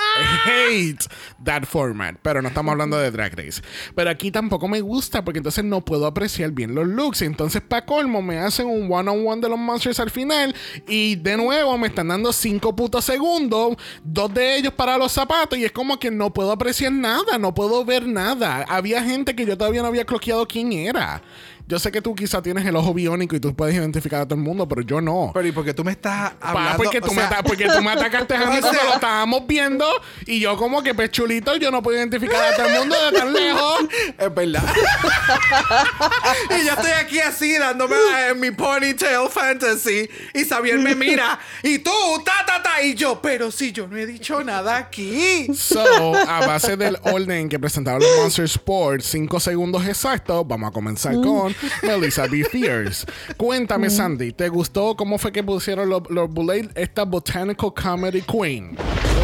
hate that format. Pero no estamos hablando de Drag Race. Pero aquí tampoco me gusta porque entonces no puedo apreciar bien los looks. Entonces, para colmo, me hacen un one-on-one de los monsters al final. Y de nuevo me están dando cinco putos segundos. Dos de ellos para los zapatos. Y es como que no puedo apreciar nada. No puedo ver nada. Había gente que yo todavía no había cloqueado quién era. Yo sé que tú quizá tienes el ojo biónico y tú puedes identificar a todo el mundo, pero yo no. Pero ¿y por qué tú me estás Pa, hablando? porque, tú me sea, ata- porque tú me atacaste a [laughs] mí O cuando lo estábamos viendo y yo como que pechulito yo no puedo identificar a todo el mundo de tan lejos. [laughs] Es verdad. [laughs] y yo estoy aquí así dándome eh, mi ponytail fantasy. Y Xavier me mira. Y tú, ta, ta, ta. Y yo, pero si yo no he dicho nada aquí. So, a base del orden que presentaron los Monster Sports, 5 segundos exactos, vamos a comenzar con Melissa B. Fierce. Cuéntame, Sandy, ¿te gustó cómo fue que pusieron los, los Boulay esta Botanical Comedy Queen?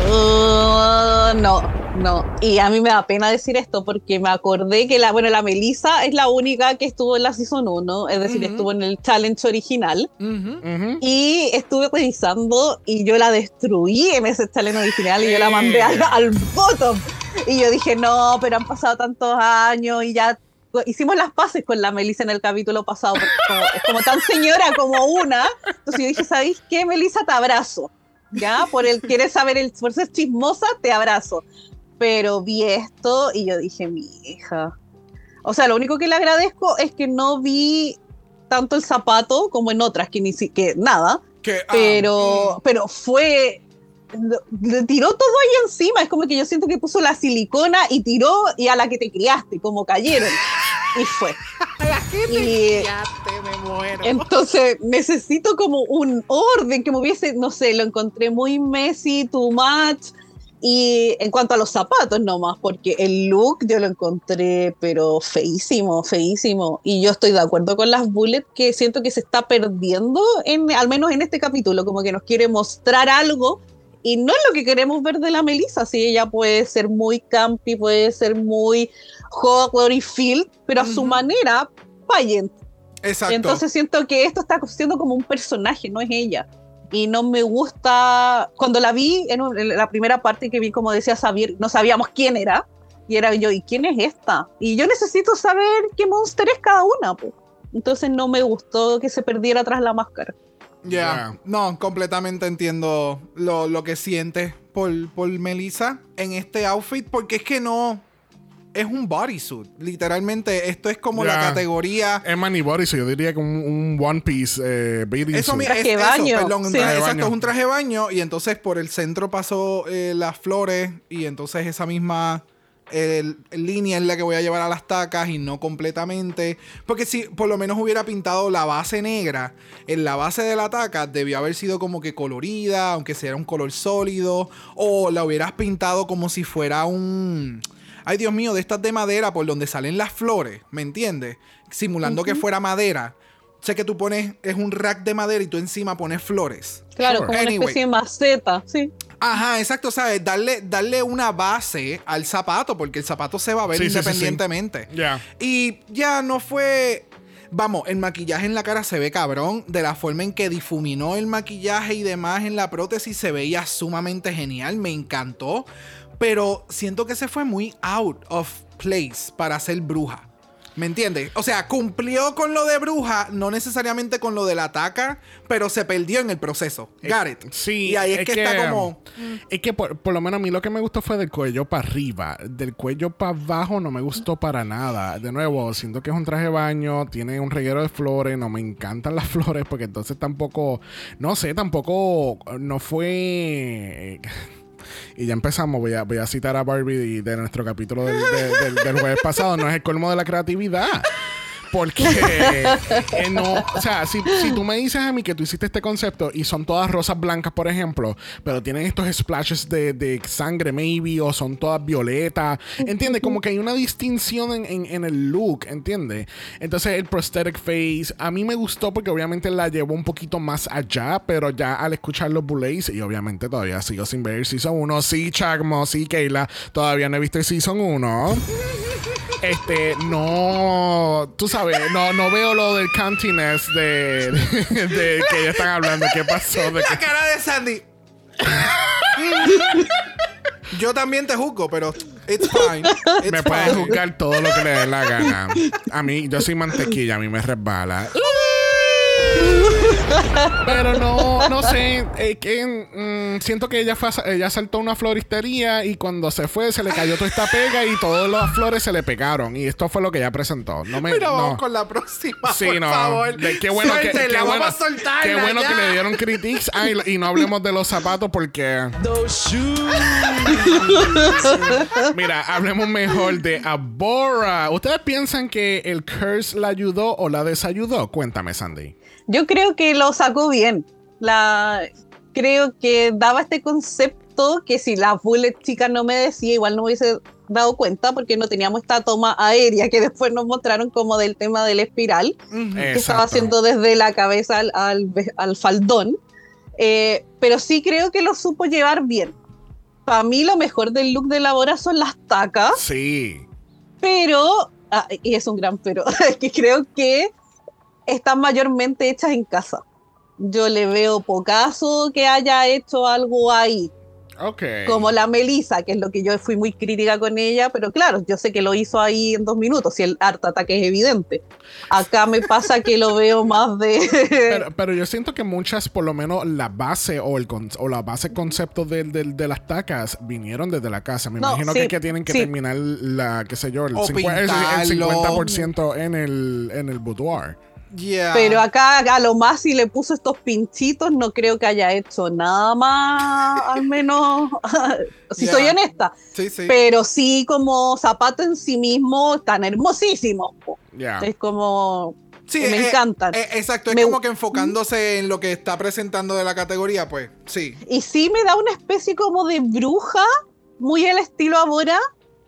Uh, no, no. Y a mí me da pena decir esto porque me acordé que la, bueno, la Melissa es la única que estuvo en la Season 1, es decir, estuvo en el challenge original. Y estuve revisando y yo la destruí en ese challenge original y yo la mandé al, al bottom. Y yo dije, no, pero han pasado tantos años y ya hicimos las paces con la Melissa en el capítulo pasado, porque como- es como tan señora como una. Entonces yo dije, ¿sabéis qué, Melissa? Te abrazo. ¿Ya? Por el, quieres saber, el, por ser chismosa, te abrazo. Pero vi esto y yo dije, mi hija. O sea, lo único que le agradezco es que no vi tanto el zapato como en otras, que ni siquiera nada, Que, ah, pero, pero fue. Le tiró todo ahí encima. Es como que yo siento que puso la silicona y tiró y a la que te criaste, como cayeron. Y fue. Y me muero. entonces necesito como un orden que me hubiese, no sé, lo encontré muy messy, too much. Y en cuanto a los zapatos nomás, porque el look yo lo encontré, pero feísimo, feísimo. Y yo estoy de acuerdo con las bullets que siento que se está perdiendo, en, al menos en este capítulo, como que nos quiere mostrar algo Y no es lo que queremos ver de la Melissa. Sí, ella puede ser muy campy, puede ser muy Hogwarts y Field, pero a su Ujú. manera, Pageant. Exacto. Entonces siento que esto está siendo como un personaje, no es ella. Y no me gusta. Cuando la vi en, un- en la primera parte que vi, como decía Xavier, no sabíamos quién era. Y era yo, ¿y quién es esta? Y yo necesito saber qué monster es cada una. po. Entonces no me gustó que se perdiera tras la máscara. Ya, Ya. no, completamente entiendo lo, lo que sientes por, por Melissa en este outfit, porque es que no. Es un bodysuit. Literalmente, esto es como la categoría. Es Manny Boris, yo diría que un, un One Piece eh, bathing Eso, suit. Traje es, de eso, baño, perdón, un sí. traje- exacto, baño. es un traje de baño y entonces por el centro pasó eh, las flores y entonces esa misma eh, línea es la que voy a llevar a las tacas y no completamente. Porque si por lo menos hubiera pintado la base negra, en la base de la taca debió haber sido como que colorida, aunque sea un color sólido, o la hubieras pintado como si fuera un... Ay, Dios mío, de estas de madera por donde salen las flores, ¿me entiendes? Simulando que fuera madera. Sé que tú pones, es un rack de madera y tú encima pones flores. Claro, Sure. como una especie de maceta, sí. Ajá, exacto, ¿sabes? Darle, darle una base al zapato, porque el zapato se va a ver Sí, sí, sí, sí. independientemente. Ya. Y ya no fue. Vamos, el maquillaje en la cara se ve cabrón. De la forma en que difuminó el maquillaje y demás en la prótesis se veía sumamente genial. Me encantó. Pero siento que se fue muy out of place para ser bruja. ¿Me entiendes? O sea, cumplió con lo de bruja, no necesariamente con lo de la taca, pero se perdió en el proceso. It. Sí, Y ahí es, que, está como. Es que por, por lo menos a mí lo que me gustó fue del cuello para arriba. Del cuello para abajo no me gustó para nada. De nuevo, siento que es un traje de baño, tiene un reguero de flores, no me encantan las [laughs] flores porque entonces tampoco, no sé, tampoco no fue... Y ya empezamos, voy a, voy a citar a Barbie de nuestro capítulo del, de- del- del jueves pasado, no es el colmo de la creatividad. Porque [laughs] eh, no, o sea, si, si tú me dices a mí que tú hiciste este concepto y son todas rosas blancas, por ejemplo, pero tienen estos splashes de, de sangre, maybe, o son todas violetas, ¿entiendes? Como que hay una distinción en, en- en el look, ¿entiendes? Entonces, el prosthetic face, a mí me gustó porque obviamente la llevó un poquito más allá, pero ya al escuchar los bullets, y obviamente todavía sigo sin ver el Season 1, sí, Chagmo, sí, Keila, todavía no he visto el Season 1. [laughs] Este, no, tú sabes, no, no veo lo del cantiness de, de, de que ellos están hablando. ¿Qué pasó? De La que- cara de Sandy. Yo también te juzgo, pero it's fine. It's me pueden fine. juzgar todo lo que le dé la gana. A mí, yo soy mantequilla, a mí me resbala. Pero no, no sé, es que mm, siento que ella fue, a- ella saltó a una floristería y cuando se fue se le cayó toda esta pega y todas las flores se le pegaron y esto fue lo que ella presentó. No me, Pero no. vamos con la próxima, Sí, por no. favor. De- qué bueno que, qué bueno, vamos a soltarla qué bueno ya. que le dieron critiques. Ah, y, y no hablemos de los zapatos porque. Mira, hablemos mejor de Abora. ¿Ustedes piensan que el curse la ayudó o la desayudó? Cuéntame, Sandy. Yo creo que lo sacó bien. La, creo que daba este concepto que si la bullet chica no me decía, igual no hubiese dado cuenta porque no teníamos esta toma aérea que [laughs] después nos mostraron como del tema del espiral Ujú. que estaba haciendo desde la cabeza al, al, al faldón. Eh, pero sí creo que lo supo llevar bien. Para mí lo mejor del look de la Bora son las tacas, Sí. pero, ah, y es un gran pero, [laughs] es que creo que están mayormente hechas en casa. Yo le veo pocaso que haya hecho algo ahí, Ok. como la Melissa, que es lo que yo fui muy crítica con ella, pero claro, yo sé que lo hizo ahí en dos minutos, y el art ataque es evidente. Acá me pasa que lo veo más de... [laughs] Pero, pero yo siento que muchas, por lo menos la base o el con- o la base concepto de, de- de las tacas vinieron desde la casa. Me No, imagino sí, que, que tienen que sí. terminar la, qué sé yo, el, O 50, el- el pintarlo. 50% en el, en el boudoir. Yeah. Pero acá a lo más si le puso estos pinchitos, no creo que haya hecho nada más, al menos, [laughs] si soy honesta. Sí, sí. Pero sí como zapato en sí mismo, están hermosísimos. po. Ya. Es como, Sí, que me eh, encantan. eh, exacto, es Me- como que enfocándose en lo que está presentando de la categoría, pues sí. y sí me da una especie como de bruja, muy al estilo ahora,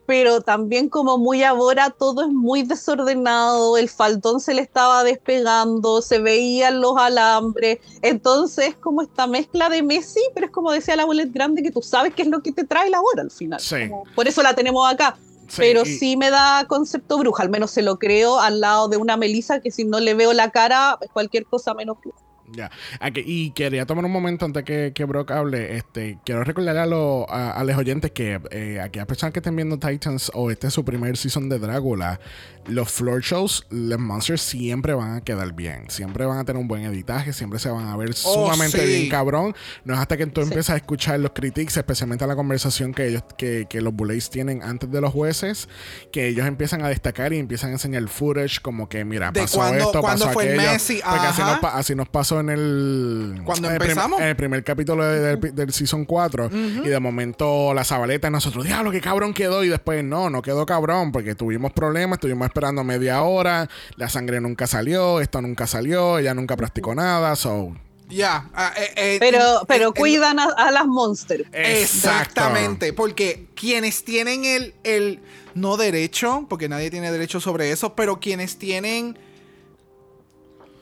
pero también como muy ahora todo es muy desordenado, el faldón se le estaba despegando, se veían los alambres, entonces como esta mezcla de Messi, pero es como decía la bolet grande que tú sabes qué es lo que te trae la hora al final. Sí. Como- por eso la tenemos acá. Sí, pero y- sí me da concepto bruja, al menos se lo creo al lado de una Melissa que si no le veo la cara es cualquier cosa menos bruja. Ya. Aquí- y quería tomar un momento antes que, que Brock hable. Este, quiero recordarle a, los a, a los oyentes que eh, aquellas personas que estén viendo Titans o este es su primer season de Drácula, los floor shows, los monsters siempre van a quedar bien. Siempre van a tener un buen editaje, siempre se van a ver sumamente Oh, sí. bien cabrón. No es hasta que tú Sí. empiezas a escuchar los critiques, especialmente la conversación que ellos, que, que los bullets tienen antes de los jueces, que ellos empiezan a destacar y empiezan a enseñar footage como que, mira, pasó esto, pasó aquello. Messi, Porque así nos, así nos pasó en el. Cuando el empezamos. en el primer capítulo de- del, del season 4. Y de momento la zabaleta, nosotros, diablo, qué cabrón quedó. Y después, no, no quedó cabrón porque tuvimos problemas, estuvimos esperando media hora. La sangre nunca salió, esto nunca salió, ella nunca practicó nada. So. Ya. ah, eh, eh, Pero, pero eh, cuidan a, a las monsters. Exactamente, porque quienes tienen el, el no derecho, porque nadie tiene derecho sobre eso, pero quienes tienen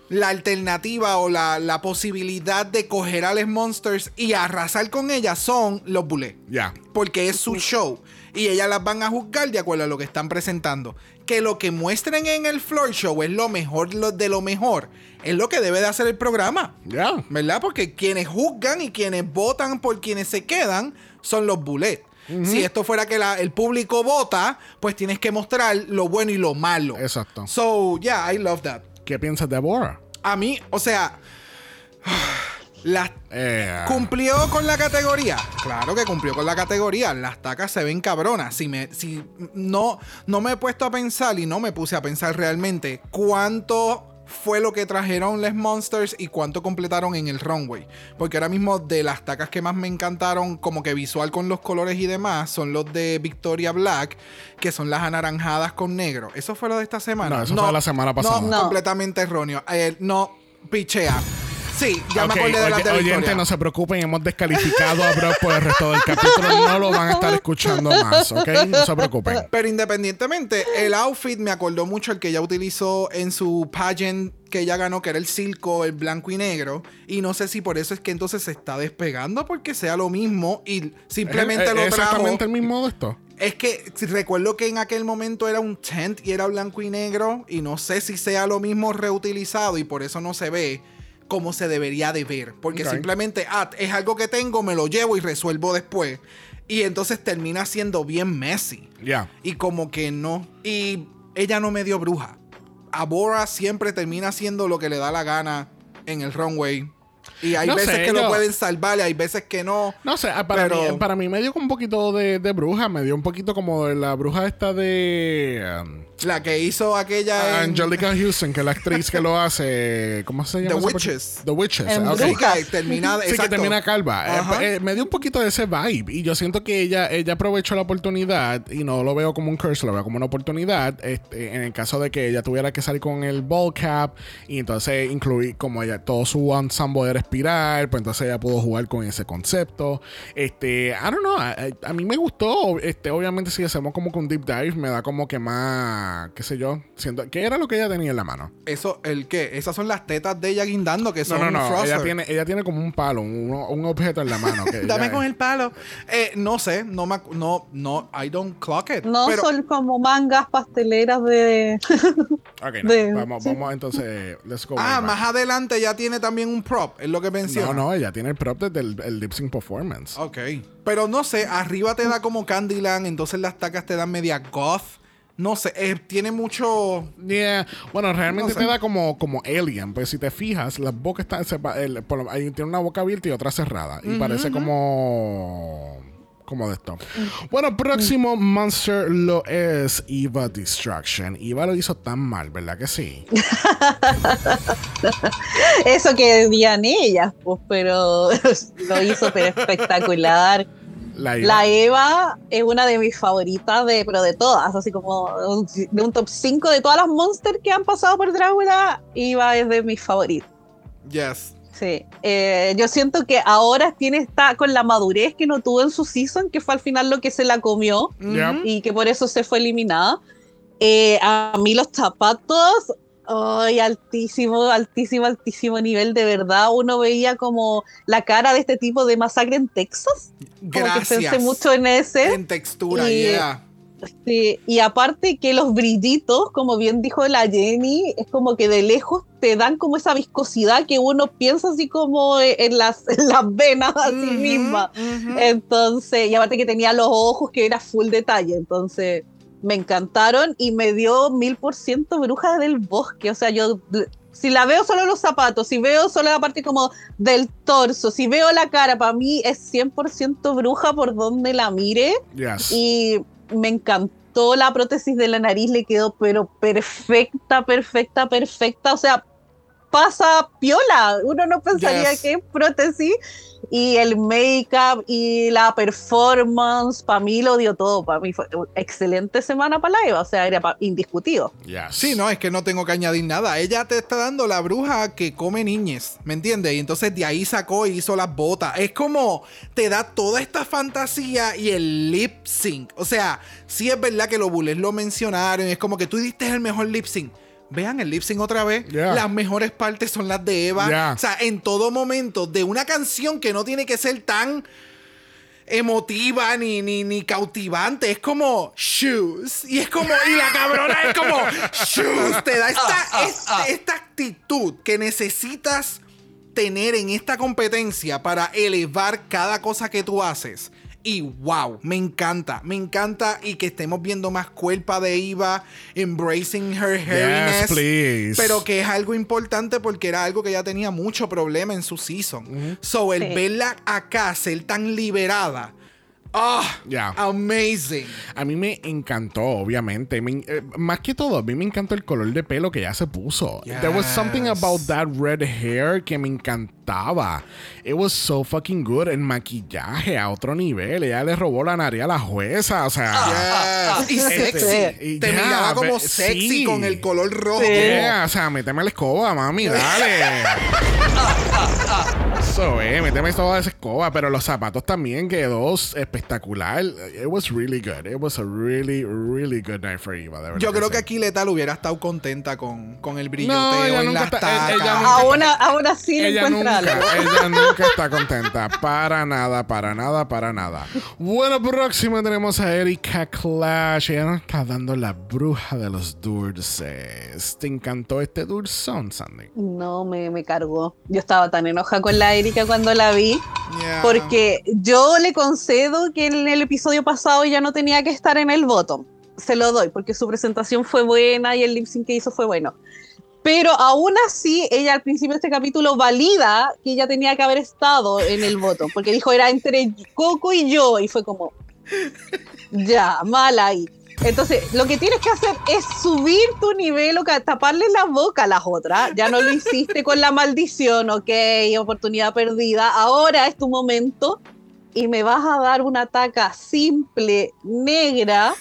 la alternativa o la, la posibilidad de coger a los monsters y arrasar con ellas son los bulés. Ya. Porque es su show. Y ellas las van a juzgar de acuerdo a lo que están presentando. Que lo que muestren en el floor show es lo mejor lo- de lo mejor. Es lo que debe de hacer el programa. Ya. ¿Verdad? Porque quienes juzgan y quienes votan por quienes se quedan son los bullets. Si esto fuera que la- el público vota, pues tienes que mostrar lo bueno y lo malo. Exacto. So, yeah, I love that. ¿Qué piensas de Bora? A mí, o sea, las Eh, ¿Cumplió con la categoría? Claro que cumplió con la categoría. Las tacas se ven cabronas. Si me, si no, no me he puesto a pensar y no me puse a pensar realmente cuánto fue lo que trajeron Les Monsters y cuánto completaron en el runway. Porque ahora mismo de las tacas que más me encantaron, como que visual con los colores y demás, son los de Victoria Black, que son las anaranjadas con negro. ¿Eso fue lo de esta semana? No, eso fue la semana pasada. No, No. completamente erróneo. Eh, no, pichea. Sí, ya me acordé de las de Victoria. oyentes, no se preocupen, hemos descalificado a Brock por el resto del capítulo. No lo van a estar escuchando más, ¿ok? No se preocupen. Pero independientemente, el outfit me acordó mucho el que ella utilizó en su pageant que ella ganó, que era el circo, el blanco y negro. Y no sé si por eso es que entonces se está despegando porque sea lo mismo y simplemente ¿Es- lo es trajo. exactamente el mismo de esto. Es que recuerdo que en aquel momento era un tent y era blanco y negro. Y no sé si sea lo mismo reutilizado y por eso no se ve como se debería de ver. Porque simplemente, ah, es algo que tengo, me lo llevo y resuelvo después. Y entonces termina siendo bien messy. Ya. Y como que no. Y ella no me dio bruja. Abora siempre termina haciendo lo que le da la gana en el runway. Y hay No veces sé, que lo yo- pueden salvar y hay veces que no. No sé, ah, para, Pero- mí, para mí me dio un poquito de, de bruja, me dio un poquito como de la bruja esta de um, La que hizo aquella. en- Angelica Houston, que es la actriz que lo hace, ¿cómo se llama? The Witches. The Witches. En ah, ok. Sí, Bruja. que termina. Sí, que termina calva. Eh, eh, me dio un poquito de ese vibe. Y yo siento que ella, ella aprovechó la oportunidad. Y no lo veo como un curse, lo veo como una oportunidad. este, en el caso de que ella tuviera que salir con el ball cap. Y entonces incluir como ella, todo su ensemble era espiral. Pues entonces ella pudo jugar con ese concepto. Este, I don't know. A, a mí me gustó. Este, obviamente, si hacemos como que un deep dive, me da como que más. qué sé yo. Siento, ¿Qué era lo que ella tenía en la mano? Eso, ¿el qué? Esas son las tetas de ella guindando que No, son no, no. Froster. Ella tiene, ella tiene como un palo, un, un objeto en la mano. que [laughs] Dame con el palo. Eh, no sé, no me, no, no, I don't clock it. No pero son como mangas pasteleras de. Ok, [laughs] no. de- vamos, sí. vamos entonces. Let's go. ah, más back. adelante ya tiene también un prop, es lo que menciona. No, no, ella tiene el prop desde el, el lip sync performance. Ok. Pero no sé, arriba te da como Candyland, entonces las tacas te dan media goth. No sé, eh, tiene mucho. Yeah. Bueno, realmente No sé. te da como, como alien. Pues si te fijas, la boca está. sepa- el- por lo- ahí tiene una boca abierta y otra cerrada. Y parece como. Como de esto. Bueno, próximo monster lo es Eva Destruction. Eva lo hizo tan mal, ¿verdad que sí? [laughs] Eso que decían ellas, pues, pero [laughs] lo hizo pero espectacular. La Eva. La Eva es una de mis favoritas, de, pero de todas, así como un- de un top 5 de todas las monsters que han pasado por Drácula, Eva es de mis favoritas. Yes. Sí, eh, yo siento que ahora tiene está con la madurez que no tuvo en su season, que fue al final lo que se la comió y que por eso se fue eliminada. Eh, a mí los zapatos, ay, altísimo, altísimo, altísimo nivel, de verdad. Uno veía como la cara de este tipo de masacre en Texas. Como que Gracias. pensé mucho en ese. En textura, Y- yeah. Sí, y aparte que los brillitos, como bien dijo la Jenny, es como que de lejos te dan como esa viscosidad que uno piensa así como en las, [laughs] en las venas así Ujú, misma. ujú. Entonces, y aparte que tenía los ojos que era full detalle, entonces me encantaron y me dio mil por ciento bruja del bosque. O sea, yo si la veo solo los zapatos, si veo solo la parte como del torso, si veo la cara, para mí es 100% bruja por donde la mire. Yes. Y me encantó la prótesis de la nariz, le quedó pero perfecta, perfecta, perfecta. O sea, pasa piola. Uno no pensaría Yes. que es prótesis. Y el make-up y la performance, para mí lo dio todo. Para mí fue una excelente semana para la Eva. O sea, era indiscutido. Yes. Sí, no, es que no tengo que añadir nada. Ella te está dando la bruja que come niñes, ¿me entiendes? Y entonces de ahí sacó y hizo las botas. Es como te da toda esta fantasía y el lip sync. O sea, sí es verdad que los bulles lo mencionaron. Es como que tú diste el mejor lip sync. Vean el lip sync otra vez. Yeah. Las mejores partes son las de Eva. Yeah. O sea, en todo momento de una canción que no tiene que ser tan emotiva ni, ni, ni cautivante. Es como shoes. Y es como, y la cabrona es como shoes. Te da esta, esta, esta actitud que necesitas tener en esta competencia para elevar cada cosa que tú haces. Y wow, me encanta, me encanta y que estemos viendo más cuerpa de Eva, embracing her hairiness. please. Pero que es algo importante porque era algo que ya tenía mucho problema en su season. So, el Sí. verla acá ser tan liberada. Ah, Ya. amazing. A mí me encantó, obviamente. Me- eh, más que todo, a mí me encantó el color de pelo que ya se puso. There was something Yes. about that red hair que me encantaba. It was so fucking good. El maquillaje a otro nivel. Ella le robó la nariz a la jueza. O sea. Yes. Y sexy. Y Te ya, miraba como sexy sí. con el color rojo. Sí. Yeah, o sea, méteme la escoba, mami, dale. [laughs] Eso, eh, méteme toda esa escoba, pero los zapatos también quedó espectacular. It was really good. It was a really, really good night for Eva, de verdad Yo creo sí. que aquí Letal hubiera estado contenta con, con el No, brilloteo ella en nunca las está- tacas. ella nunca- Aún, a- aún así le Ella encuentra nunca, algo. ella nunca está contenta. Para nada, para nada, para nada. Bueno, próximo tenemos a Erika Clash. Ella nos está dando la bruja de los dulces. ¿Te encantó este dulzón, Sandy? No, me, me cargó. Yo estaba tan enojada con la Erika cuando la vi. Porque yo le concedo que en el episodio pasado ya no tenía que estar en el bottom. Se lo doy, porque su presentación fue buena y el lip sync que hizo fue bueno. Pero aún así, ella al principio de este capítulo valida que ella tenía que haber estado en el bottom, porque dijo era entre Coco y yo, y fue como, ya, mal ahí. Entonces, lo que tienes que hacer es subir tu nivel o taparle la boca a las otras. Ya no lo hiciste con la maldición, ok, oportunidad perdida. Ahora es tu momento y me vas a dar una taca simple, negra,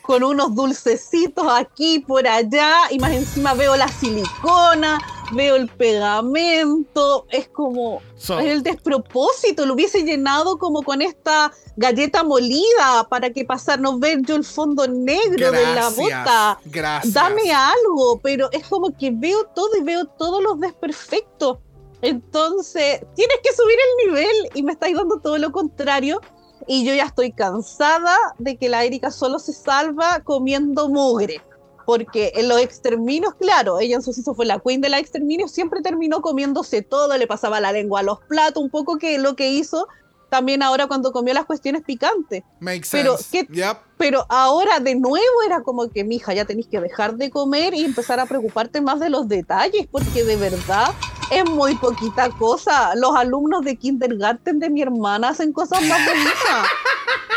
con unos dulcecitos aquí, por allá, y más encima veo la silicona, veo el pegamento, es como So- es el despropósito, lo hubiese llenado como con esta galleta molida para que pasarnos ver yo el fondo negro de la bota. Gracias. Dame algo, pero es como que veo todo y veo todos los desperfectos. Entonces, tienes que subir el nivel y me estáis dando todo lo contrario. Y yo ya estoy cansada de que la Erika solo se salva comiendo mugre. Porque en los exterminios, claro, ella en su sitio fue la queen de la exterminio, siempre terminó comiéndose todo, le pasaba la lengua a los platos, un poco que lo que hizo también ahora cuando comió las cuestiones picantes. Makes Pero, sense. ¿qué- Yep. Pero ahora de nuevo era como que, mija, ya tenéis que dejar de comer y empezar a preocuparte más de los detalles, porque de verdad es muy poquita cosa. Los alumnos de kindergarten de mi hermana hacen cosas más bonitas. [laughs]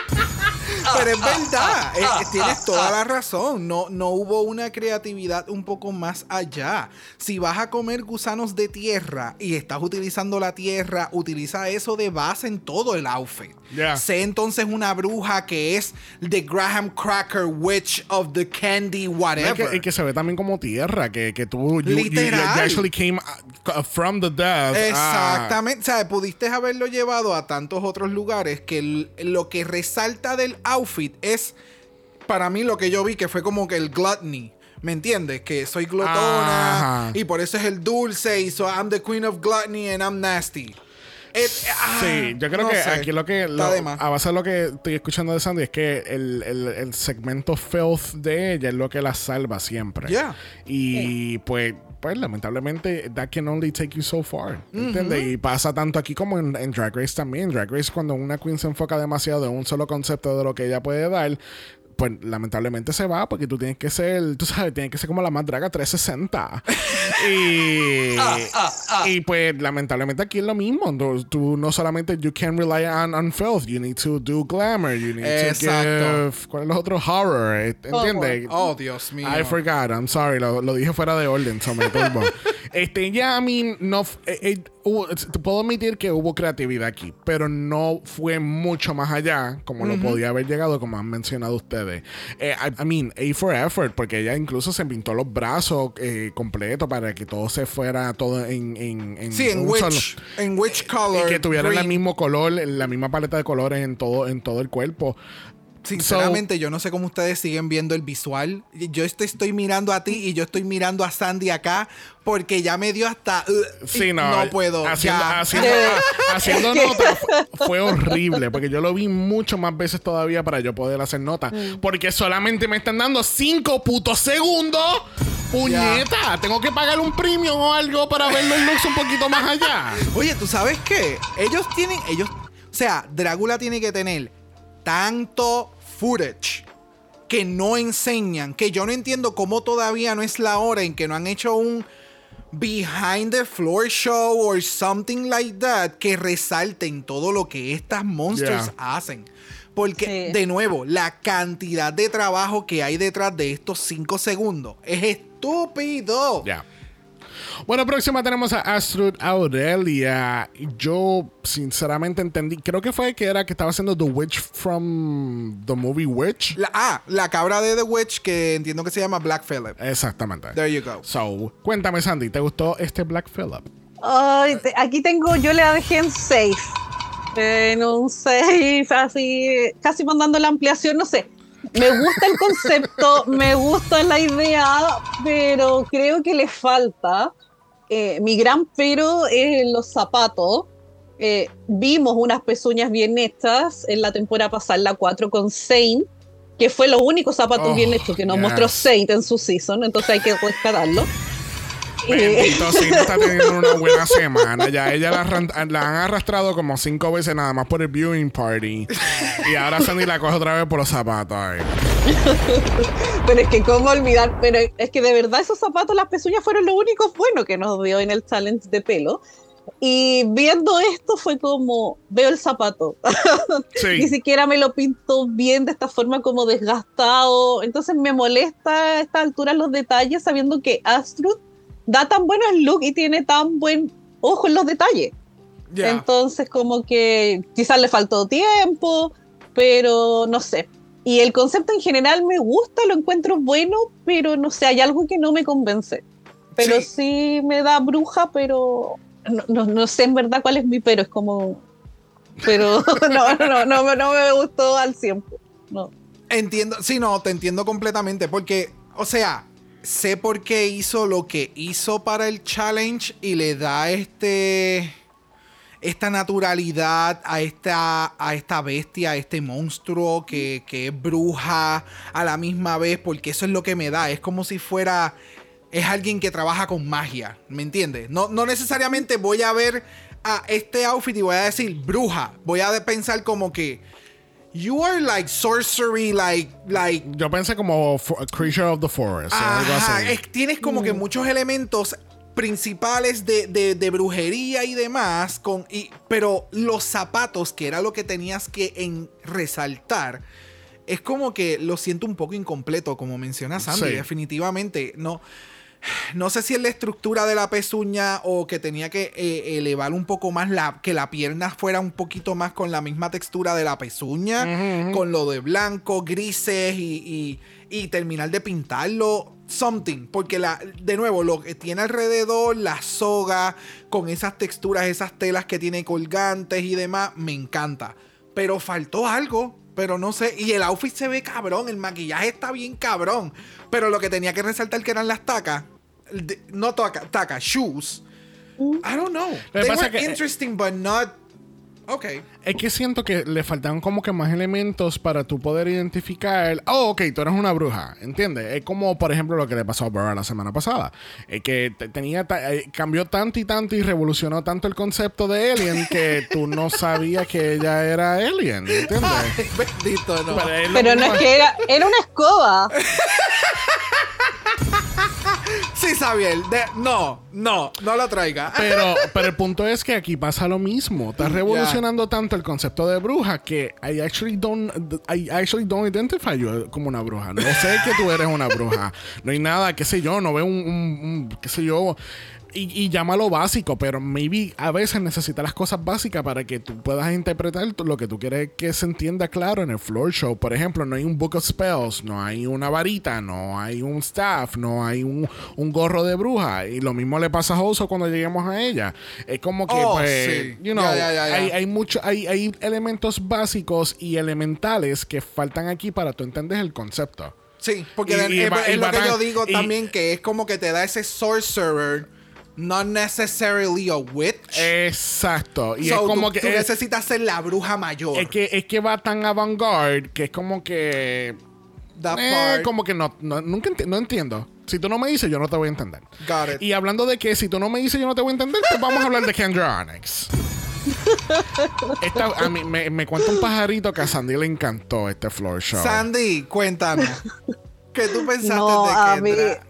Pero es verdad, eh, eh, tienes toda la razón. No, no hubo una creatividad un poco más allá. Si vas a comer gusanos de tierra y estás utilizando la tierra, utiliza eso de base en todo el outfit. Yeah. Sé entonces una bruja que es The Graham Cracker Witch of the Candy No, Whatever. que, y que se ve también como tierra, que, que tú you- Literal. you actually came, co- from the death. ah, Exactamente. O sea, pudiste haberlo llevado a tantos otros lugares que lo que resalta del outfit es, para mí, lo que yo vi que fue como que el gluttony. ¿Me entiendes? Que soy glotona Ajá. y por eso es el dulce y so I'm the queen of gluttony and I'm nasty. It- ah, Sí, yo creo no que sé. aquí lo que. Lo- a base de lo que estoy escuchando de Sandy es que el, el- el segmento filth de ella es lo que la salva siempre. Yeah. Y pues, pues, lamentablemente, that can only take you so far. ¿Entiendes? Y pasa tanto aquí como en, en Drag Race también. Drag Race, cuando una queen se enfoca demasiado en un solo concepto de lo que ella puede dar. Pues lamentablemente se va porque tú tienes que ser, tú sabes, tienes que ser como la más draga 360. [laughs] y, y pues lamentablemente aquí es lo mismo. Tú, tú no solamente you can't rely on, on filth, you need to do glamour, you need Exacto. to give, ¿cuál es los otros? Horror, eh, ¿entiendes? Oh, Dios mío. I forgot, I'm sorry, lo, lo dije fuera de orden, so me. [laughs] este, ya a mí no. eh, eh, hubo- te puedo admitir que hubo creatividad aquí, pero no fue mucho más allá como lo podía haber llegado, como han mencionado ustedes. Eh, I, I mean, A for effort, porque ella incluso se pintó los brazos eh, completos para que todo se fuera todo en. en, en Sí, en which, en which y color. que tuvieran el mismo color, la misma paleta de colores en todo, en todo el cuerpo. Sinceramente, yo no sé cómo ustedes siguen viendo el visual. Yo te estoy mirando a ti y yo estoy mirando a Sandy acá porque ya me dio hasta. uh, Sí, y no. puedo. Haciendo, ya. haciendo, haciendo [laughs] [laughs] nota fu- fue horrible. Porque yo lo vi mucho más veces todavía para yo poder hacer nota. Porque solamente me están dando cinco putos segundos. Puñeta, tengo que pagar un premium o algo para ver los looks un poquito más allá. [laughs] Oye, ¿tú sabes qué? Ellos tienen. Ellos. O sea, Drácula tiene que tener tanto footage que no enseñan. Que yo no entiendo cómo todavía no es la hora en que no han hecho un behind the floor show or something like that que resalten todo lo que estas monsters Yeah. hacen. Porque, Sí. de nuevo, la cantidad de trabajo que hay detrás de estos 5 segundos es estúpido. Bueno, próxima tenemos a Astrid Aurelia. Yo, sinceramente, entendí. Creo que fue que era que estaba haciendo The Witch from the movie Witch. La, ah, la cabra de The Witch que entiendo que se llama Black Phillip. Exactamente. There you go. So, cuéntame, Sandy, ¿te gustó este Black Phillip? Ay, te- aquí tengo, yo le dejé en safe. En un safe, así, casi mandando la ampliación, no sé. Me gusta el concepto, me gusta la idea, pero creo que le falta. eh, mi gran pero es los zapatos. Eh, vimos unas pezuñas bien hechas en la temporada pasada, la 4 con Saint, que fue los únicos zapatos Oh, bien hechos que nos yes. mostró Saint en su season, entonces hay que rescatarlo. Bendito, sí, no está teniendo una [laughs] buena semana. Ya ella la, han arrastrado como cinco veces nada más por el viewing party. Y ahora Sandy la coge otra vez por los zapatos. ay. Pero es que cómo olvidar, pero es que de verdad esos zapatos, las pezuñas fueron lo único bueno que nos dio en el challenge de pelo. Y viendo esto fue como, veo el zapato. [laughs] Ni siquiera me lo pinto bien de esta forma como desgastado. Entonces me molesta a esta altura los detalles sabiendo que Astrud da tan buenos look y tiene tan buen ojo en los detalles. Entonces, como que quizás le faltó tiempo, pero no sé. Y el concepto en general me gusta, lo encuentro bueno, pero no sé, hay algo que no me convence. Pero Sí. sí, me da bruja, pero no, no- no sé en verdad cuál es mi pero, es como... Pero [laughs] no, no, no, me- no me gustó al 100. No. Entiendo, sí, no, te entiendo completamente. Porque, o sea, sé por qué hizo lo que hizo para el challenge y le da este. Esta naturalidad a esta, a esta bestia, a este monstruo que, que es bruja a la misma vez, porque eso es lo que me da. Es como si fuera. Es alguien que trabaja con magia, ¿me entiendes? No, no necesariamente voy a ver a este outfit y voy a decir bruja. Voy a pensar como que. You are like sorcery, like, like. Yo pensé como a Creature of the Forest. o algo así. es- tienes como que muchos elementos principales de, de- de brujería y demás, con, y, pero los zapatos, que era lo que tenías que en, resaltar, es como que lo siento un poco incompleto, como menciona Sandy, Sí. definitivamente. No. No sé si es la estructura de la pezuña o que tenía que eh, elevar un poco más la que la pierna fuera un poquito más con la misma textura de la pezuña, con lo de blanco, grises y, y, y terminar de pintarlo. Something, porque la, de nuevo, lo que tiene alrededor, la soga, con esas texturas, esas telas que tiene colgantes y demás, me encanta. Pero faltó algo, pero no sé. Y el outfit se ve cabrón, el maquillaje está bien cabrón. Pero lo que tenía que resaltar que eran las tacas, no tacas, tacas, shoes. I don't know. They were que- interesting, but not. Ok. Es que siento que le faltaban como que más elementos para tú poder identificar. Oh, ok, tú eres una bruja. ¿Entiendes? Es como, por ejemplo, lo que le pasó a Burr la semana pasada. Es que te- tenía ta- eh, cambió tanto y tanto y revolucionó tanto el concepto de Alien que tú no sabías que ella era Alien. ¿Entiendes? [laughs] Ay, bendito, no. Pero Pero no es que era, era una escoba. [laughs] Sí, de- no, no, no lo traiga. Pero, [laughs] pero el punto es que aquí pasa lo mismo. Estás revolucionando tanto el concepto de bruja que I actually don't, I actually don't identify you como una bruja. No sé que tú eres una bruja. No hay nada, qué sé yo, no veo un, un- un- qué sé yo. Y, y llámalo básico, pero maybe a veces necesitas las cosas básicas para que tú puedas interpretar lo que tú quieres que se entienda claro en el floor show. Por ejemplo, no hay un book of spells, no hay una varita, no hay un staff, no hay un, un gorro de bruja. Y lo mismo le pasa a Hoso cuando lleguemos a ella. Es como que, Oh, pues, sí. you know. Hay, hay mucho, hay, hay elementos básicos y elementales que faltan aquí para tú entender el concepto. Sí, porque Y- y es, es lo que yo digo también, que es como que te da ese sorcerer, not necessarily a witch. Exacto. Y So, es como tú, que. tú es- necesitas ser la bruja mayor. Es que, es que va tan avant-garde que es como que. Eh, como que no, no, nunca enti- no entiendo. Si tú no me dices, yo no te voy a entender. Got it. Y hablando de que si tú no me dices, yo no te voy a entender, pues vamos a hablar de Kendra Onyx. Esta- a mí me, me cuenta un pajarito que a Sandy le encantó este floor show. Sandy, cuéntanos. ¿Qué tú pensaste No, a de mí. Kendra?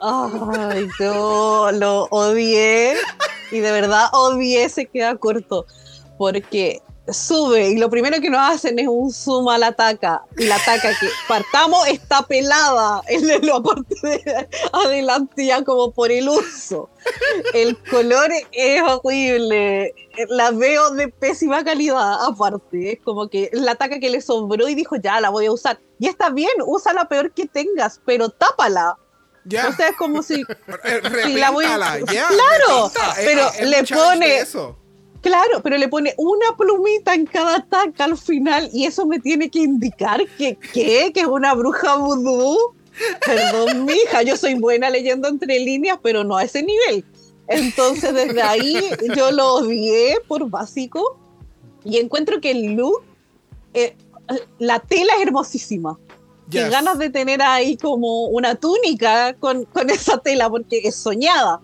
Ay, yo lo odié. Y de verdad odié, se queda corto. Porque sube y lo primero que nos hacen es un zoom a la taca. Y la taca que partamos está pelada en la [laughs] parte de adelante ya como por el uso. El color es horrible. La veo de pésima calidad aparte. Es como que la taca que le sobró y dijo, ya, la voy a usar. Y está bien, usa la peor que tengas, pero tápala. Ya. O sea, es como si... [laughs] Eh, si la voy a- ya, Claro, repinta. pero Eh, le pone- eso. Claro, pero le pone una plumita en cada taca al final y eso me tiene que indicar que, ¿qué? Que es una bruja vudú. Perdón, mija, yo soy buena leyendo entre líneas, pero no a ese nivel. Entonces, desde ahí yo lo odié por básico y encuentro que el look, eh, la tela es hermosísima. Yes. ganas de tener ahí como una túnica con, con esa tela, porque es soñada.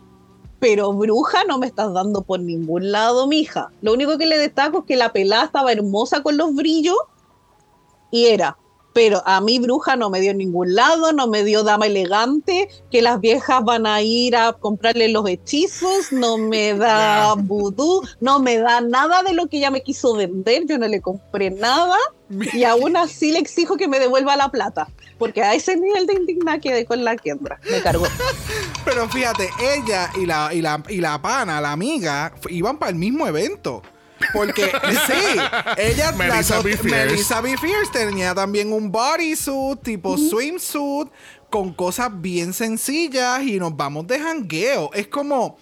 Pero bruja no me estás dando por ningún lado, mija. Lo único que le destaco es que la pelada estaba hermosa con los brillos y era. Pero a mí bruja no me dio en ningún lado, no me dio dama elegante, que las viejas van a ir a comprarle los hechizos, no me [laughs] da vudú, no me da nada de lo que ella me quiso vender, yo no le compré nada y [laughs] aún así le exijo que me devuelva la plata, porque a ese nivel de indigna quedé con la Kendra, me cargó. [laughs] Pero fíjate, ella y la, y la, y la pana, la amiga, iban para el mismo evento. Porque, sí, ella, [laughs] Melissa B. Fierce. Melissa B. Fierce tenía también un bodysuit, tipo swimsuit, con cosas bien sencillas y nos vamos de jangueo. Es como.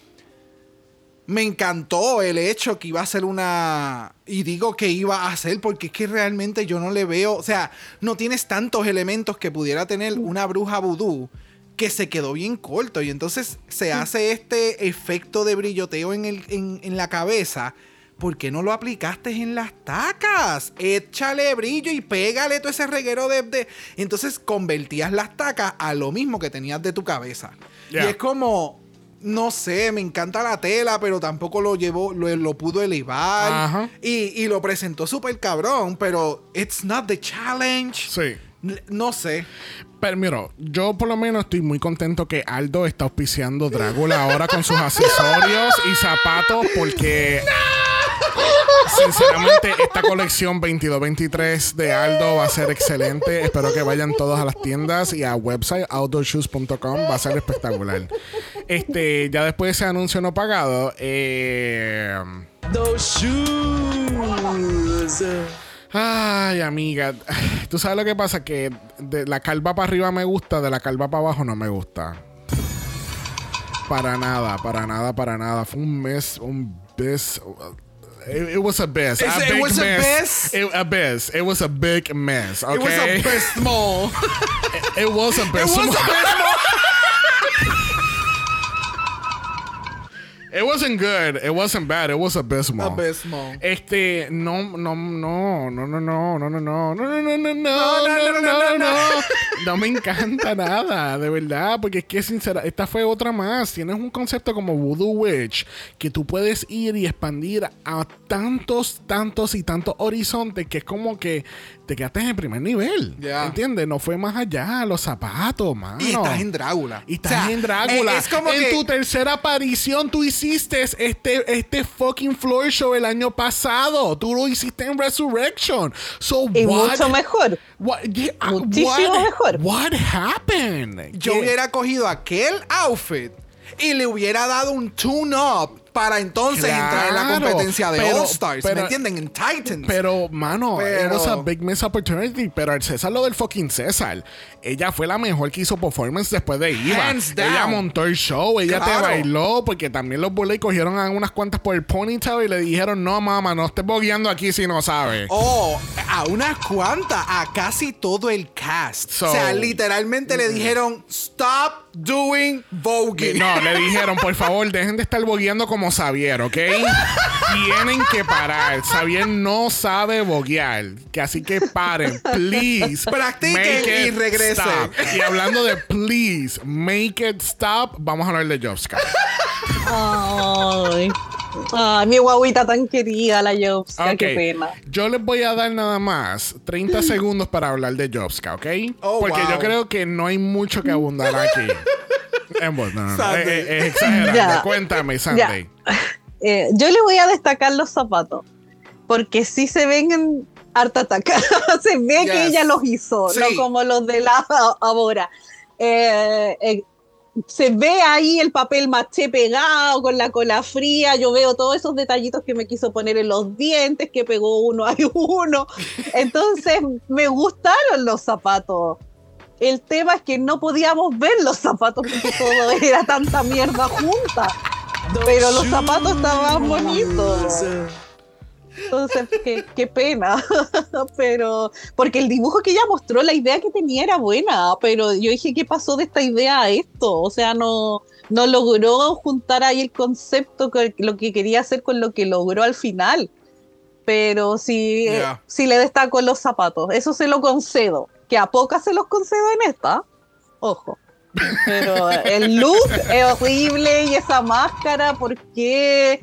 Me encantó el hecho que iba a ser una. Y digo que iba a ser porque es que realmente yo no le veo. O sea, no tienes tantos elementos que pudiera tener una bruja vudú que se quedó bien corto. Y entonces se hace este efecto de brilloteo en, el, en, en la cabeza. ¿Por qué no lo aplicaste en las tacas? Échale brillo y pégale todo ese reguero de, de- Entonces convertías las tacas a lo mismo que tenías de tu cabeza. Y es como, no sé, me encanta la tela, pero tampoco lo llevó, lo, lo pudo elevar. Ajá. Y, y lo presentó súper cabrón, pero it's not the challenge. Sí. N- No sé. Pero mira, yo por lo menos estoy muy contento que Aldo está auspiciando Drácula ahora con sus accesorios y zapatos porque... [laughs] sinceramente, esta colección 22-23 de Aldo va a ser excelente. Espero que vayan todos a las tiendas y a website outdoorshoes.com. Va a ser espectacular. Este, ya después de ese anuncio no pagado, eh. Shoes. Ay, amiga. Tú sabes lo que pasa, que de la calva para arriba me gusta, de la calva para abajo no me gusta. Para nada, para nada, para nada. Fue un mes, un mes. It, it was a mess. It's- a it was a mess. mess? It, a mess. It was a big mess. Okay. It was a bit small. [laughs] It was a It best. was a bit small. [laughs] It wasn't good. It wasn't bad. It was abysmal. Abysmal. Este, no, no, no, no, no, no, no, no, no, no, no, no, no, no, no, no, no, no, no. No me encanta nada, de verdad, porque es que sincera, esta fue otra más. Tienes un concepto como Voodoo Witch que tú puedes ir y expandir a tantos, tantos y tantos horizontes que es como que te quedaste en el primer nivel. Ya. ¿Entiendes? No fue más allá, los zapatos, mano. Y estás en Drácula. Y estás O sea, en Drácula. eh, Es como en que... tu tercera aparición, tú hiciste este, este fucking floor show el año pasado. Tú lo hiciste en Resurrection. So Y what? mucho mejor. what- yeah, Muchísimo what- mejor. What happened? Yo ¿Qué? hubiera cogido aquel outfit y le hubiera dado un tune-up para entonces entrar en la Claro, competencia de pero- All Stars. pero- ¿Me entienden? En Titans. Pero, mano, Pero- it was a big miss opportunity. Pero al César lo del fucking César. Ella fue la mejor que hizo performance después de Iva. Ella montó el show, ella te Claro. bailó, porque también los bullies cogieron a unas cuantas por el ponytail y le dijeron, no, mamá, no estés bogueando aquí si no sabes. Oh, a unas cuantas, a casi todo el cast. So- o sea, literalmente le dijeron, stop doing voguing. No, le [laughs] dijeron, por favor, dejen de estar bogueando como Xavier, ¿ok? [laughs] Tienen que parar. Xavier no sabe boguear. Que así que paren, please. Practiquen y regresen. stop. Y hablando de please, make it stop, vamos a hablar de Jobska. Ay. Ay, mi guaguita tan querida, la Jobska, Ok. qué pena. Yo les voy a dar nada más 30 segundos para hablar de Jobska, ¿ok? Oh, Porque wow. yo creo que no hay mucho que abundar aquí. [laughs] Eh, bueno, no, no, no, Sandy. Es, es- es exagerante. Ya. Cuéntame, Ya. Sandy. Eh, yo le voy a destacar los zapatos, porque sí se ven en harta ataca. [laughs] se ve que Yes. ella los hizo, Sí. no como los de la [laughs] ahora. Eh, eh, se ve ahí el papel maché pegado con la cola fría. Yo veo todos esos detallitos que me quiso poner en los dientes, que pegó uno [laughs] a uno. Entonces, me gustaron los zapatos. El tema es que no podíamos ver los zapatos porque todo era tanta mierda junta. Pero los zapatos estaban bonitos. Entonces, qué, qué pena. [laughs] pero, porque el dibujo que ella mostró, la idea que tenía era buena, pero yo dije, ¿qué pasó de esta idea a esto? O sea, no, no logró juntar ahí el concepto con lo que quería hacer con lo que logró al final. Pero sí, eh, Yeah. sí le destaco los zapatos, eso se lo concedo. Que a pocas se los concedo en esta, ojo. Pero el look es horrible y esa máscara, ¿por qué?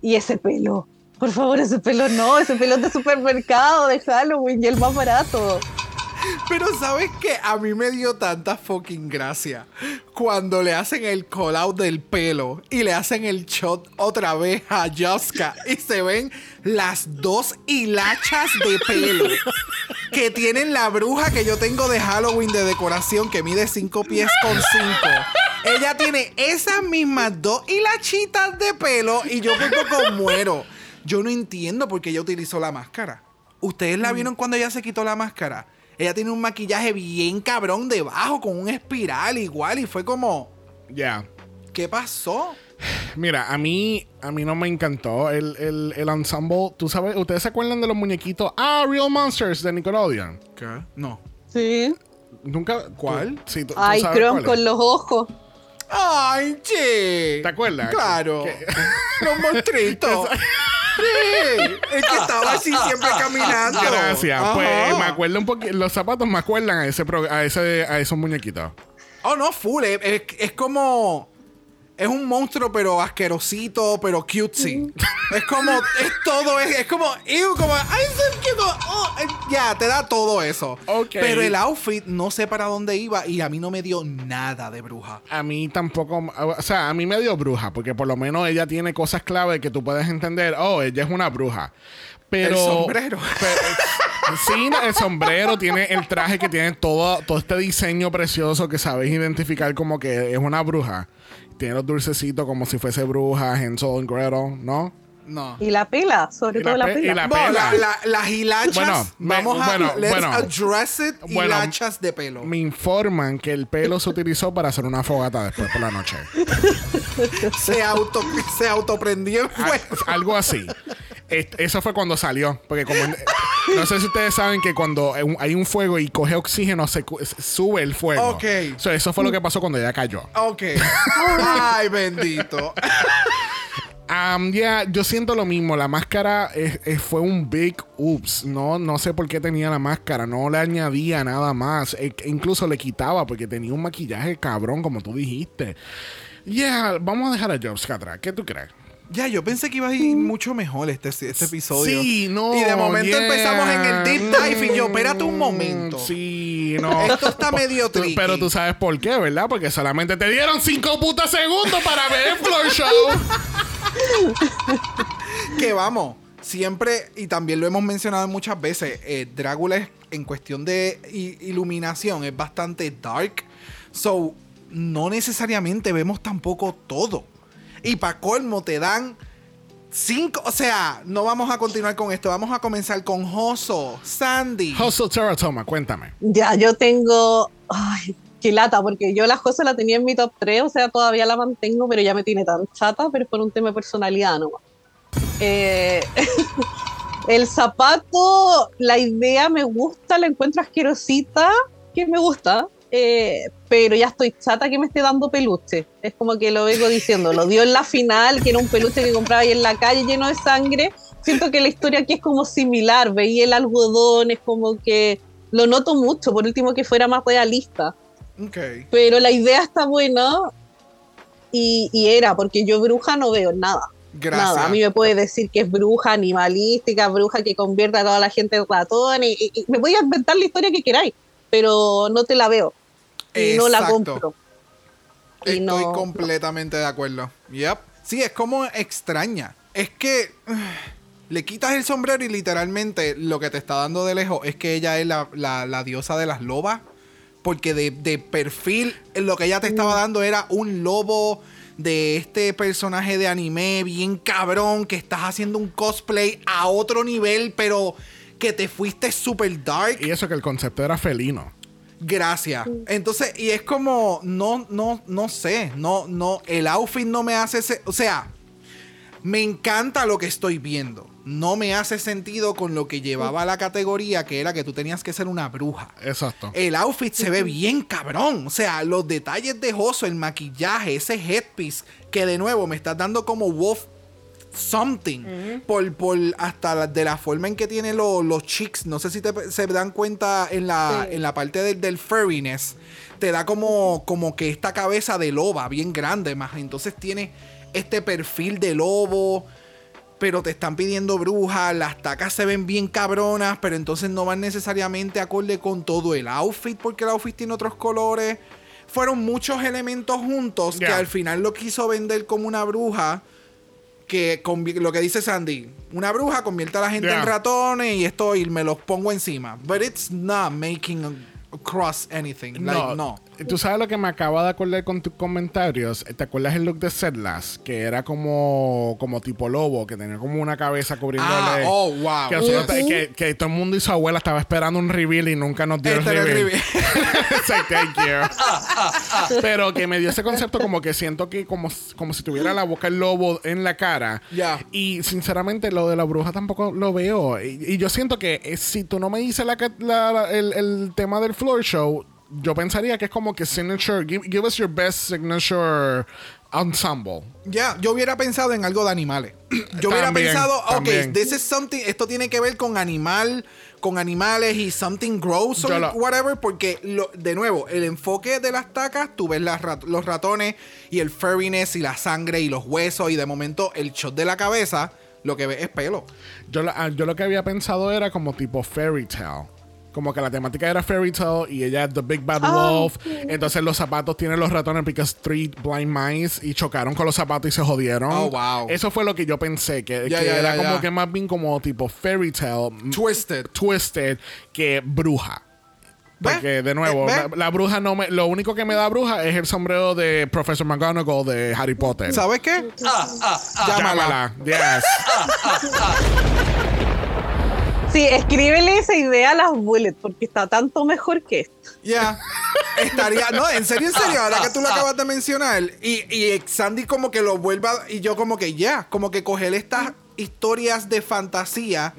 Y ese pelo. Por favor, ese pelo no, ese pelo de supermercado, de Halloween y el más barato. Pero ¿sabes qué? A mí me dio tanta fucking gracia cuando le hacen el call out del pelo y le hacen el shot otra vez a Josca y se ven las dos hilachas de pelo que tienen la bruja que yo tengo de Halloween de decoración que mide 5 pies con 5. Ella tiene esas mismas dos hilachitas de pelo y yo poco muero. Yo no entiendo por qué ella utilizó la máscara. ¿Ustedes la vieron cuando ella se quitó la máscara? Ella tiene un maquillaje bien cabrón debajo, con un espiral igual, y fue como, Ya. ¿qué pasó? Mira, a mí, a mí no me encantó el, el, el ensemble. ¿Tú sabes? ¿Ustedes se acuerdan de los muñequitos? Ah, Real Monsters de Nickelodeon. ¿Qué? No. Sí. ¿Nunca? ¿Cuál? sí, tú- Ay, Chrome con los ojos. ¡Ay, che! ¿Te acuerdas? Claro. Que- [laughs] Los monstruitos. [laughs] sí. El que estaba así siempre caminando. Gracias. Ajá. Pues me acuerdo un poquito. Los zapatos me acuerdan a ese, pro- a ese a esos muñequitos. Oh, no, full. Es como. Es un monstruo, pero asquerosito, pero cutesy. [laughs] es como. Es todo. Es, es como. ew, como. Ay, oh, eh, ya, te da todo eso. Ok. Pero el outfit no sé para dónde iba y a mí no me dio nada de bruja. A mí tampoco, o sea, a mí me dio bruja, porque por lo menos ella tiene cosas clave que tú puedes entender, oh, ella es una bruja. Pero. El sombrero. [laughs] pero- sí, el sombrero tiene el traje que tiene todo, todo este diseño precioso que sabéis identificar como que es una bruja. Tiene los dulcecitos como si fuese bruja, Hansel and Gretel, ¿no? No. Y la pela, sobre Y todo la la, pe- y la- Bueno, pela. la- la- las hilachas, Bueno, me- vamos a bueno, let's bueno. address it, Bueno, hilachas de pelo. Me informan que el pelo se utilizó para hacer una fogata después por la noche. [laughs] Se auto se autoprendió en Al- fuego. algo así. Es- Eso fue cuando salió. Porque como no sé si ustedes saben que cuando hay un- fuego y coge oxígeno, se sube el fuego. Ok. So, eso fue lo que pasó cuando ella cayó. Ok. [laughs] Ay, bendito. Um, ya, yo siento lo mismo. La máscara es- es- fue un big oops. No, no sé por qué tenía la máscara. No le añadía nada más. E- incluso le quitaba porque tenía un maquillaje cabrón, como tú dijiste. Yeah, vamos a dejar a Jobs atrás. ¿Qué tú crees? Ya, yo pensé que iba a ir mucho mejor este, este episodio. Sí, no. Y de momento yeah. empezamos en el deep dive y yo, espérate un momento. Mm, Sí, no. Esto está medio Tú- tricky. Pero tú sabes por qué, ¿verdad? Porque solamente te dieron cinco putas segundos para ver el floor show. [laughs] Que vamos, siempre, y también lo hemos mencionado muchas veces, eh, Drácula es, en cuestión de iluminación es bastante dark. So, no necesariamente vemos tampoco todo. Y para colmo te dan cinco, o sea, no vamos a continuar con esto, vamos a comenzar con Joso, Sandy. Hustle Teratoma, cuéntame. Ya, yo tengo. Ay, qué lata, porque yo las cosas la tenía en mi top 3, o sea, todavía la mantengo, pero ya me tiene tan chata, pero es por un tema de personalidad nomás. Eh, [laughs] el zapato, la idea me gusta, la encuentro asquerosita, que me gusta, eh, pero ya estoy chata que me esté dando peluche. Es como que lo vengo diciendo, lo dio en la final, que era un peluche que compraba ahí en la calle lleno de sangre. Siento que la historia aquí es como similar, veía el algodón, es como que lo noto mucho, por último que fuera más realista. Ok. Pero la idea está buena y, y era, porque yo bruja no veo nada. Gracias. Nada, a mí me puede decir que es bruja animalística, bruja que convierte a toda la gente en ratón, y, y- y me voy a inventar la historia que queráis, pero no te la veo. Y no la compro. Y Estoy no- completamente de acuerdo. Yep. Sí, es como extraña. Es que [sighs] le quitas el sombrero y literalmente lo que te está dando de lejos es que ella es la, la- la diosa de las lobas. Porque de, de perfil lo que ella te estaba dando era un lobo de este personaje de anime bien cabrón que estás haciendo un cosplay a otro nivel, pero que te fuiste super dark. Y eso que el concepto era felino. Gracias. Entonces, y es como, no, no, no sé, no, no, el outfit no me hace, se- o sea, me encanta lo que estoy viendo. No me hace sentido con lo que llevaba la categoría, que era que tú tenías que ser una bruja. Exacto. El outfit se ve bien cabrón. O sea, los detalles de Joso, el maquillaje, ese headpiece, que de nuevo me estás dando como Wolf something. por, por hasta la- de la forma en que tiene lo- los cheeks. No sé si te- se dan cuenta en la, Sí. en la parte del, del furriness. Te da como, como que esta cabeza de loba bien grande más. Entonces tiene este perfil de lobo pero te están pidiendo brujas, las tacas se ven bien cabronas, pero entonces no van necesariamente acorde con todo el outfit, porque el outfit tiene otros colores. Fueron muchos elementos juntos que al final lo quiso vender como una bruja. Que lo que dice Sandy, una bruja convierte a la gente Ya. en ratones y esto y me los pongo encima. But it's not making across anything. Like, no. Tú sabes lo que me acaba de acordar con tus comentarios. ¿Te acuerdas el look de Sedlas? Que era como, como tipo lobo, que tenía como una cabeza cubriéndole. Ah, oh, wow. Que, todo el mundo y su abuela estaba esperando un reveal y nunca nos dio Este el el reveal. Sí, [laughs] thank you. Pero que me dio ese concepto como que siento que como, como si tuviera la boca el lobo en la cara. Ya. Y sinceramente lo de la bruja tampoco lo veo. Y, y yo siento que eh, si tú no me dices la, ca- la- la- el, el tema del floor show, yo pensaría que es como que signature, give, give us your best signature ensemble. Ya, yo hubiera pensado en algo de animales. [clears throat] Yo hubiera También, pensado, ok, también. this is something, esto tiene que ver con animal, con animales y something gross or lo- whatever, porque lo- de nuevo, el enfoque de las tacas, tú ves las rat- los ratones y el furriness y la sangre y los huesos y de momento el shot de la cabeza, lo que ves es pelo. Yo, ah, yo lo que había pensado era como tipo fairy tale. Como que la temática era Fairy Tale y ella es The Big Bad Ah, Wolf. Entonces los zapatos tienen los ratones because three blind mice y chocaron con los zapatos y se jodieron. Oh, wow. Eso fue lo que yo pensé, que, ya, era como que más bien como tipo Fairy Tale. m- Twisted. Twisted que bruja. ¿Ve? Porque, de nuevo, ¿Ve? la, la bruja no me. Lo único que me da bruja es el sombrero de Professor McGonagall de Harry Potter. ¿Sabes qué? Ah, Llámala. Llámala. Yes. Sí, escríbele esa idea a las bullets porque está tanto mejor que esto. Ya. Estaría. No, en serio, en serio. Ahora que tú lo acabas de mencionar. Y, y Sandy como que lo vuelva. Y yo como que ya. Como que coger estas historias de fantasía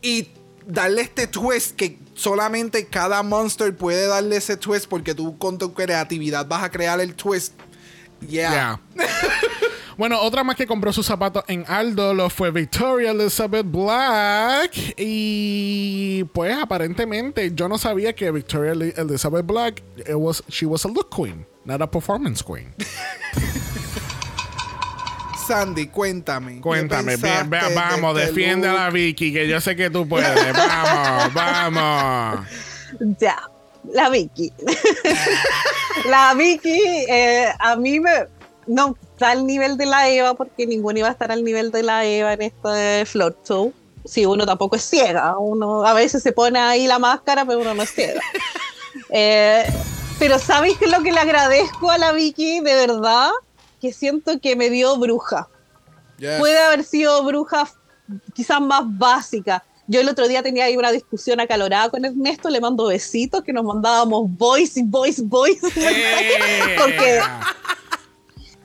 y darle este twist que solamente cada monster puede darle ese twist porque tú con tu creatividad vas a crear el twist. Yeah. Yeah. [laughs] bueno, otra más que compró sus zapatos en Aldo lo fue Victoria Elizabeth Black. Y pues aparentemente yo no sabía que Victoria Eli- Elizabeth Black it was, she was a look queen, not a performance queen. [laughs] Sandy, cuéntame. ¿qué Cuéntame, bien, ve- vamos, este defiende a la Vicky, que yo sé que tú puedes. [laughs] vamos, vamos. Ya, la Vicky. [laughs] la Vicky, eh, a mí me. No está al nivel de la Eva, porque ninguno iba a estar al nivel de la Eva en este floor show. Sí, uno tampoco es ciega. Uno a veces se pone ahí la máscara, pero uno no es ciega. [laughs] Eh, pero ¿sabéis lo que le agradezco a la Vicky? De verdad, que siento que me dio bruja Yes. puede haber sido bruja quizás más básica. Yo el otro día tenía ahí una discusión acalorada con Ernesto, le mando besitos, que nos mandábamos voice voice, voice. Porque,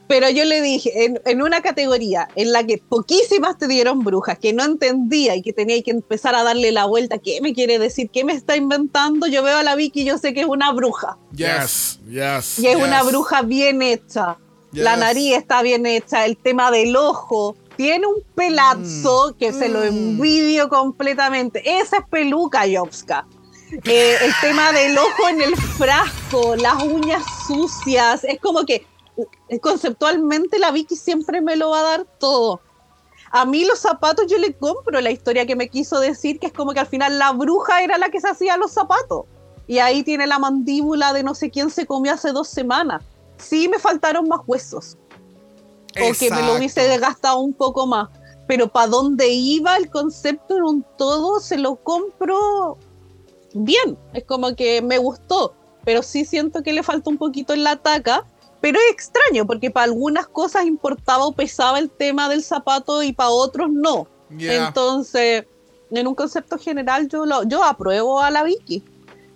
pero yo le dije, en, en una categoría en la que poquísimas te dieron brujas, que no entendía y que tenía que empezar a darle la vuelta, ¿qué me quiere decir? ¿Qué me está inventando? Yo veo a la Vicky y yo sé que es una bruja. Yes, yes. Y es Yes. una bruja bien hecha. La nariz está bien hecha, el tema del ojo. Tiene un pelazo que se lo envidio completamente. Esa es peluca, Jobska. Eh, el tema del ojo en el frasco, las uñas sucias. Es como que conceptualmente la Vicky siempre me lo va a dar todo. A mí los zapatos yo le compro la historia que me quiso decir, que es como que al final la bruja era la que se hacía los zapatos. Y ahí tiene la mandíbula de no sé quién se comió hace dos semanas. Sí me faltaron más huesos. O que me lo hubiese Exacto. gastado un poco más. Pero para dónde iba el concepto en un todo, se lo compro bien. Es como que me gustó. Pero sí siento que le falta un poquito en la taca. Pero es extraño, porque para algunas cosas importaba o pesaba el tema del zapato y para otros no. Yeah. Entonces, en un concepto general, yo, lo, yo apruebo a la Vicky.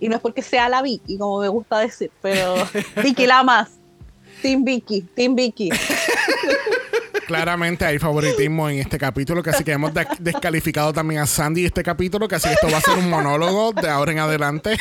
Y no es porque sea la Vicky, como me gusta decir, pero [laughs] Vicky la más. Team Vicky, Team Vicky. [laughs] Claramente hay favoritismo en este capítulo, que así que hemos de- descalificado también a Sandy este capítulo, que así que esto va a ser un monólogo de ahora en adelante.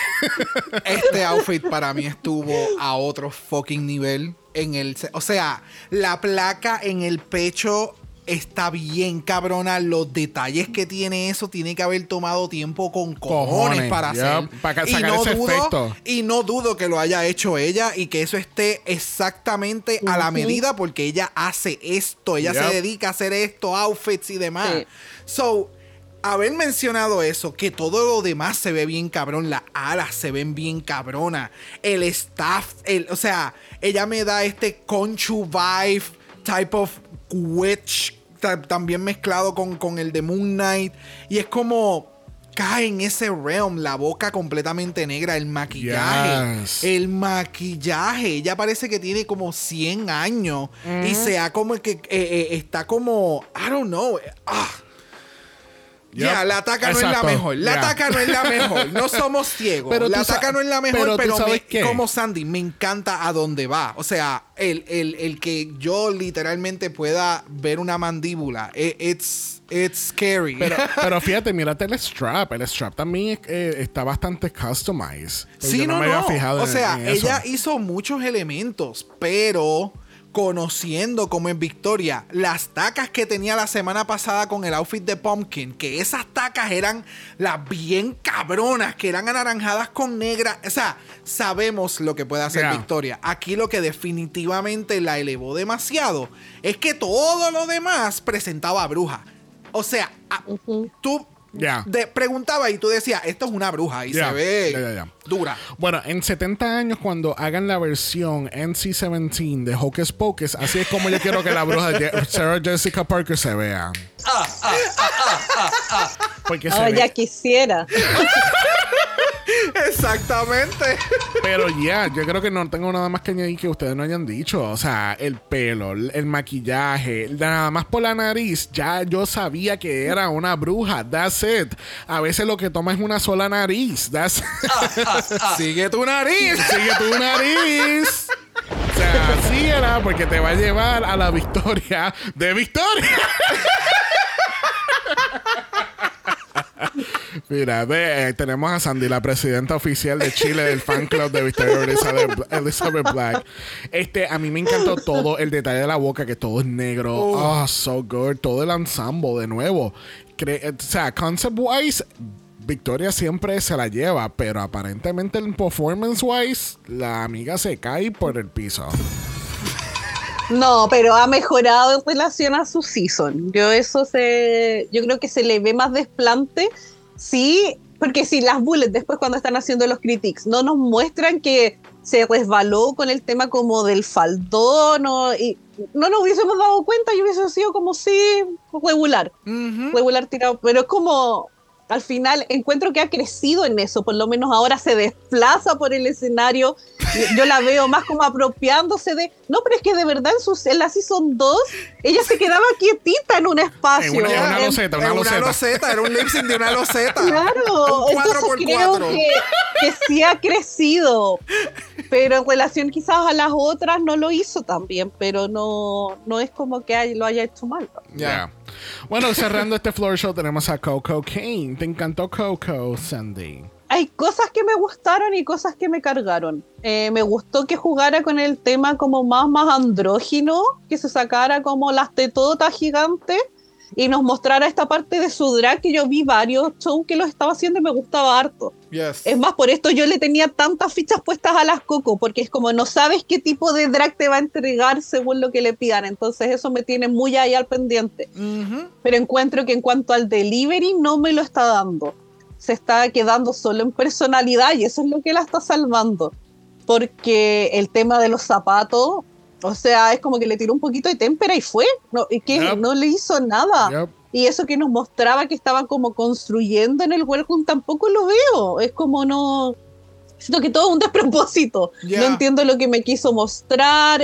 Este outfit para mí estuvo a otro fucking nivel. En el, o sea, la placa en el pecho está bien cabrona. Los detalles que tiene eso tiene que haber tomado tiempo con cojones, Cojones, para yep, hacer. para y, sacar no ese dudo, efecto. y no dudo que lo haya hecho ella y que eso esté exactamente a la medida porque ella hace esto. Ella Yep. se dedica a hacer esto, outfits y demás. Sí. So, haber mencionado eso, que todo lo demás se ve bien cabrón, las alas se ven bien cabrona, el staff, el, o sea, ella me da este conchu vibe, type of witch, también mezclado con, con el de Moon Knight, y es como cae en ese realm, la boca completamente negra, el maquillaje, Yes. el maquillaje, ella parece que tiene como 100 años y sea como que eh, eh, está como, I don't know, ah. Ya, Yep. la taca no es Exacto. la mejor. La taca no es la mejor. No somos [laughs] ciegos. Pero la taca no es la pero mejor, tú pero, sabes me- qué. como Sandy, me encanta a dónde va. O sea, el, el- el que yo literalmente pueda ver una mandíbula. eh, It's, it's scary. Pero, [laughs] pero fíjate, mírate el strap. El strap también eh, está bastante customized. Sí, yo no, me había no. fijado o sea, en ella hizo muchos elementos, pero conociendo como en Victoria las tacas que tenía la semana pasada con el outfit de Pumpkin, que esas tacas eran las bien cabronas, que eran anaranjadas con negra. O sea, sabemos lo que puede hacer Yeah. Victoria. Aquí lo que definitivamente la elevó demasiado es que todo lo demás presentaba a bruja. O sea, a- tú Ya. de- preguntaba y tú decías, esto es una bruja y se ve dura. Bueno, en 70 años, cuando hagan la versión NC-17 de Hocus Pocus, así es como yo quiero que la bruja de Sarah Jessica Parker se vea. Porque se Ah, ve- ya quisiera. [laughs] Exactamente. Pero ya, yo creo que no tengo nada más que añadir que ustedes no hayan dicho. O sea, el pelo, el maquillaje, nada más por la nariz, ya yo sabía que era una bruja. That's it. A veces lo que toma es una sola nariz. That's Sigue tu nariz. Sigue tu nariz. O sea, así era porque te va a llevar a la victoria de Victoria. Mira, ve, eh, tenemos a Sandy, la presidenta oficial de Chile del fan club de Victoria Elizabeth, Elizabeth Black. Este, a mí me encantó todo el detalle de la boca, que todo es negro. Oh, so good. Todo el ensemble de nuevo. Cre- eh, o sea, concept wise, Victoria siempre se la lleva, pero aparentemente en performance wise, la amiga se cae por el piso. No, pero ha mejorado en relación a su season. Yo eso se, yo creo que se le ve más desplante. Sí, porque si las bullets después cuando están haciendo los critics no nos muestran que se resbaló con el tema como del faldón o- y no nos hubiésemos dado cuenta y hubiese sido como sí, regular, regular tirado, pero es como al final encuentro que ha crecido en eso, por lo menos ahora se desplaza por el escenario, yo la veo más como apropiándose de, no, pero es que de verdad en, sus, en la Season 2 ella se quedaba quietita en un espacio. En una- en una En- loseta, una Era una loseta. era un lip de una loseta. [laughs] Claro, Un cuatro entonces por creo cuatro. que, que sí ha crecido, pero en relación quizás a las otras no lo hizo tan bien, pero no, no es como que hay- lo haya hecho mal. Ya. Ya. Bueno, cerrando este floor show tenemos a Coco Kane. ¿Te encantó Coco, Sandy? Hay cosas que me gustaron y cosas que me cargaron. Eh, me gustó que jugara con el tema como más, más andrógino, que se sacara como las tetotas gigantes y nos mostrara esta parte de su drag que yo vi varios shows que lo estaba haciendo y me gustaba harto. Yes. Es más, por esto yo le tenía tantas fichas puestas a las Coco, porque es como no sabes qué tipo de drag te va a entregar según lo que le pidan. Entonces eso me tiene muy ahí al pendiente. Pero encuentro que en cuanto al delivery no me lo está dando. Se está quedando solo en personalidad y eso es lo que la está salvando. Porque el tema de los zapatos, o sea, es como que le tiró un poquito de témpera y fue. No, y que Yep. no le hizo nada. Yep. Y eso que nos mostraba que estaban como construyendo en el welcome tampoco lo veo. Es como no. Siento que todo es un despropósito. No entiendo lo que me quiso mostrar.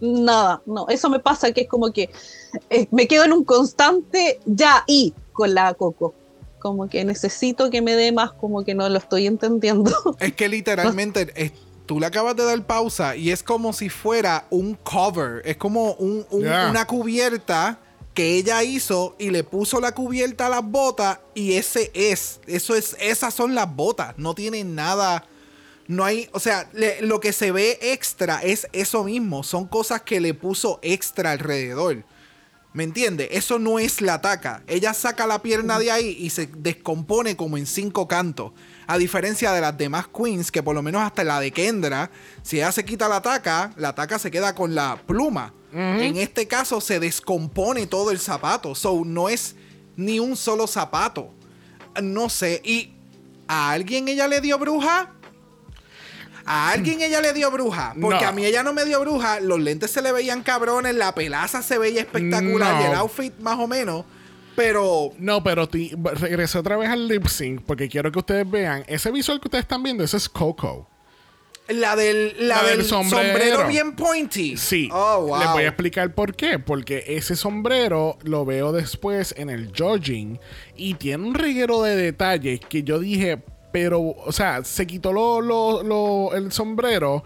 Nada, no. Eso me pasa que es como que eh, me quedo en un constante ya y con la Coco. Como que necesito que me dé más, como que no lo estoy entendiendo. Es que literalmente es- tú le acabas de dar pausa y es como si fuera un cover. Es como un- un- Yeah. una cubierta que ella hizo y le puso la cubierta a las botas y ese es. Eso es, esas son las botas. No tienen nada. No hay, o sea, le- lo que se ve extra es eso mismo. Son cosas que le puso extra alrededor. ¿Me entiende? Eso no es la taca. Ella saca la pierna de ahí y se descompone como en cinco cantos. A diferencia de las demás queens, que por lo menos hasta la de Kendra, si ella se quita la taca, la taca se queda con la pluma. En este caso se descompone todo el zapato. So no es ni un solo zapato. No sé. ¿Y a alguien ella le dio bruja? A alguien ella le dio bruja. Porque No. a mí ella no me dio bruja. Los lentes se le veían cabrones. La pelaza se veía espectacular. No. Y el outfit más o menos. Pero. No, pero ti- regresé otra vez al lip sync porque quiero que ustedes vean. Ese visual que ustedes están viendo, ese es Coco. La del, la La del del sombrero. sombrero. bien pointy. Sí. Oh, wow. Les voy a explicar por qué. Porque ese sombrero lo veo después en el judging y tiene un reguero de detalles que yo dije, pero, o sea, se quitó lo, lo- lo- el sombrero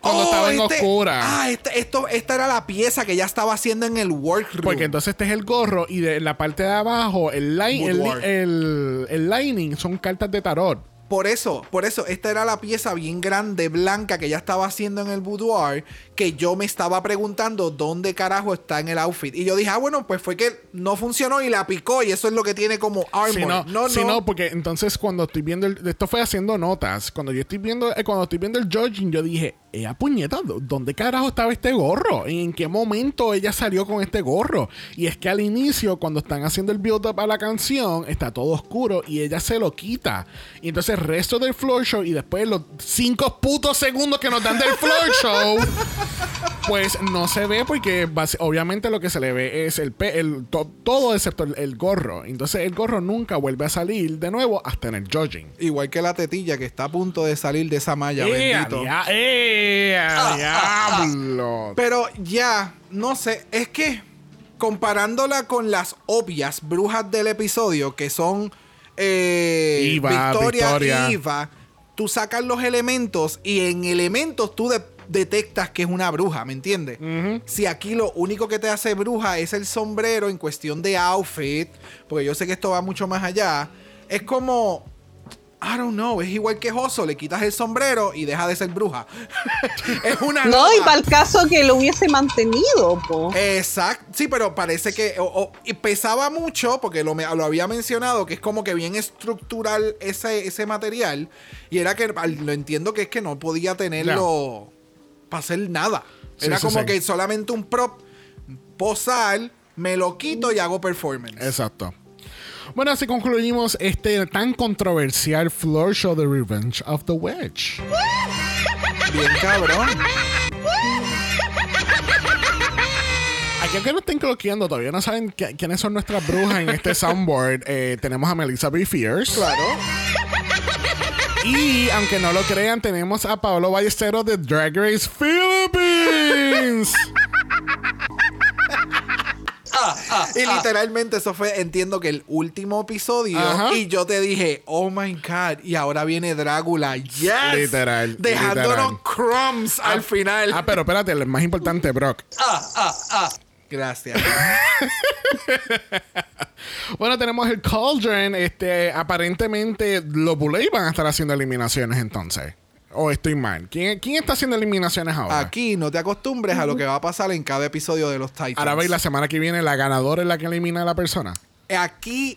cuando Oh, estaba en este- oscura. Ah, este- esto, esta era la pieza que ya estaba haciendo en el workroom. Porque entonces este es el gorro y de la parte de abajo, el, li- el, Boudoir. el- el lining son cartas de tarot. Por eso, por eso, esta era la pieza bien grande, blanca, que ya estaba haciendo en el boudoir, que yo me estaba preguntando dónde carajo está en el outfit. Y yo dije, ah, bueno, pues fue que no funcionó y la picó, y eso es lo que tiene como armor. Si no, no, si no. no, porque entonces cuando estoy viendo el, esto fue haciendo notas. Cuando yo estoy viendo, eh, cuando estoy viendo el judging, yo dije, ella puñeta, ¿dó- ¿dónde carajo estaba este gorro? ¿En qué momento ella salió con este gorro? Y es que al inicio, cuando están haciendo el build-up a la canción, está todo oscuro y ella se lo quita. Y entonces el resto del floor show y después los cinco putos segundos que nos dan del floor [laughs] show, pues no se ve porque obviamente lo que se le ve es el, pe- el to- todo excepto el, el gorro. Entonces el gorro nunca vuelve a salir de nuevo hasta en el judging. Igual que la tetilla que está a punto de salir de esa malla, ¡Eh, bendito. ¡Eh, diablo! [laughs] Pero ya, no sé, es que comparándola con las obvias brujas del episodio, que son eh, Iva, Victoria, Victoria. y Iva, tú sacas los elementos y en elementos tú de- detectas que es una bruja, ¿me entiendes? Si aquí lo único que te hace bruja es el sombrero en cuestión de outfit, porque yo sé que esto va mucho más allá, es como... I don't know, es igual que Joso, le quitas el sombrero y deja de ser bruja. [laughs] es una No, y para el caso que lo hubiese mantenido, po. Exacto, sí, pero parece que o- o- y pesaba mucho, porque lo, había mencionado, que es como que bien estructural ese, ese material, y era que lo entiendo que es que no podía tenerlo para hacer nada. Sí, Era sí, como sí. que solamente un prop, posar, me lo quito y hago performance. Exacto. Bueno, así concluimos este tan controversial floor show de Revenge of the Witch. Bien cabrón. Aquí que no estén cloqueando, todavía no saben qui- quiénes son nuestras brujas en este soundboard. Eh, tenemos a Melissa B. Fierce. Claro. Y aunque no lo crean, tenemos a Pablo Ballesteros de Drag Race Philippines. [laughs] Y literalmente eso fue, entiendo que el último episodio. Ajá. Y yo te dije, oh my God. Y ahora viene Drácula. Yes. Literal, Dejándonos literal. crumbs al final. ah, pero espérate, el más importante, Brock. Gracias. [laughs] Bueno, tenemos el Cauldron. Este, aparentemente los Buley van a estar haciendo eliminaciones entonces. O estoy mal. ¿Quién, quién está haciendo eliminaciones ahora? Aquí no te acostumbres a lo que va a pasar en cada episodio de los Titans. Ahora veis la semana que viene la ganadora es la que elimina a la persona. Aquí,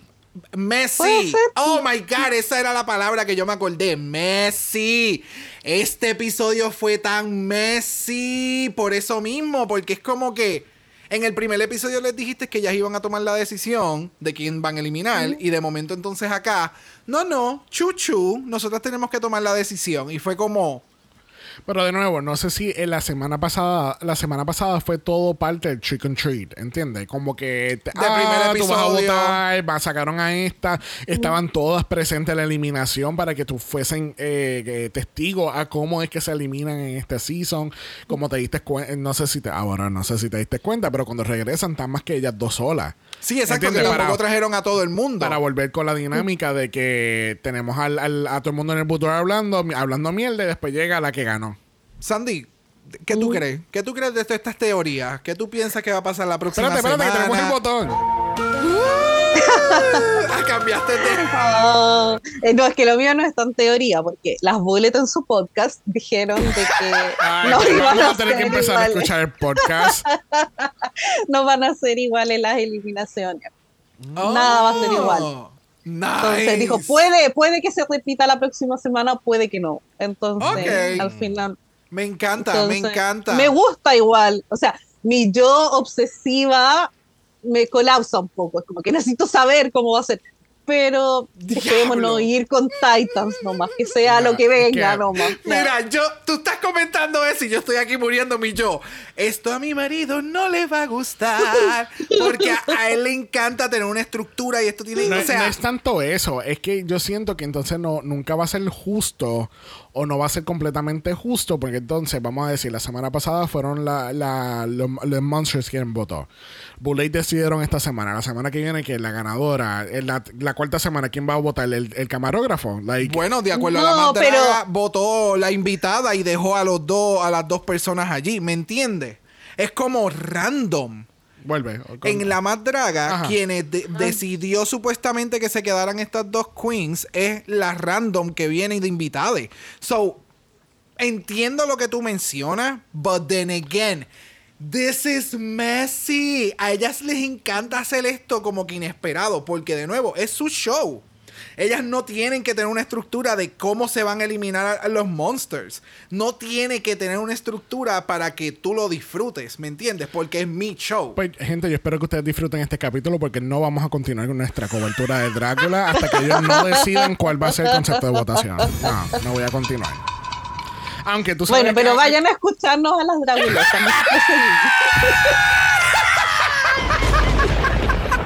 Messi. Oh my God, esa era la palabra que yo me acordé. Messi. Este episodio fue tan Messi por eso mismo, porque es como que en el primer episodio les dijiste que ellas iban a tomar la decisión de quién van a eliminar y de momento entonces acá, no, no, chuchu, nosotros tenemos que tomar la decisión. Y fue como... Pero de nuevo, no sé si en la semana pasada, la semana pasada fue todo parte del trick and treat, ¿entiendes? Como que te- ah, primer tú vas a votar, va- sacaron a esta, estaban todas presentes en la eliminación para que tú fuesen eh, testigos a cómo es que se eliminan en este season. Como te diste cuenta, no sé si te, ahora no sé si te diste cuenta, pero cuando regresan están más que ellas dos solas. Sí, exacto, ¿Entiendes? que tampoco Para- trajeron a todo el mundo. Para volver con la dinámica de que tenemos al, al- a todo el mundo en el butón hablando, hablando mierda y después llega la que ganó. Sandy, ¿qué tú crees? ¿Qué tú crees de esto- estas teorías? ¿Qué tú piensas que va a pasar la próxima Espérate, espérate, que tenemos el semana? botón. [laughs] Ah, cambiaste de... Ah, eh, no, es que lo mío no es tan teoría, porque las Bullet en su podcast dijeron de que [laughs] Ay, no vamos iban a, a tener que empezar a escuchar el podcast. [laughs] no van a ser iguales las eliminaciones. Nada va a ser igual. Oh, Nice. Entonces dijo, puede, puede que se repita la próxima semana, puede que no. Entonces, al final. Me encanta, me encanta. Me gusta igual. O sea, mi yo obsesiva me colapsa un poco. Es como que necesito saber cómo va a ser. Pero dejémonos Diablo. ir con Titans nomás, que sea lo que venga nomás. Mira, yo, tú estás comentando eso y yo estoy aquí muriendo mi yo. Esto a mi marido no le va a gustar. Porque a, a él le encanta tener una estructura y esto tiene. No, o sea, no es tanto eso, es que yo siento que entonces no, nunca va a ser justo o no va a ser completamente justo, porque entonces, vamos a decir, la semana pasada fueron la, la- los, los Monsters quien votó. Bullet decidieron esta semana, la semana que viene que la ganadora, en la, la cuarta semana, ¿quién va a votar? El, el camarógrafo. Like, Bueno, de acuerdo a la más pero- votó la invitada y dejó a los dos, a las dos personas allí. ¿Me entiendes? Es como random. Vuelve. Con- En la más draga, Ajá. quienes de- decidió supuestamente que se quedaran estas dos queens es la random que viene de invitada. So, entiendo lo que tú mencionas, but then again, this is messy. A ellas les encanta hacer esto como que inesperado, porque de nuevo, es su show. Ellas no tienen que tener una estructura de cómo se van a eliminar a- los monsters. No tiene que tener una estructura para que tú lo disfrutes, ¿me entiendes? Porque es mi show. Pues, gente, yo espero que ustedes disfruten este capítulo porque no vamos a continuar con nuestra cobertura de Drácula hasta que ellos no decidan cuál va a ser el concepto de votación. No, no voy a continuar. Aunque tú sabes Bueno, pero que- vayan a escucharnos a las dragulosas. [laughs]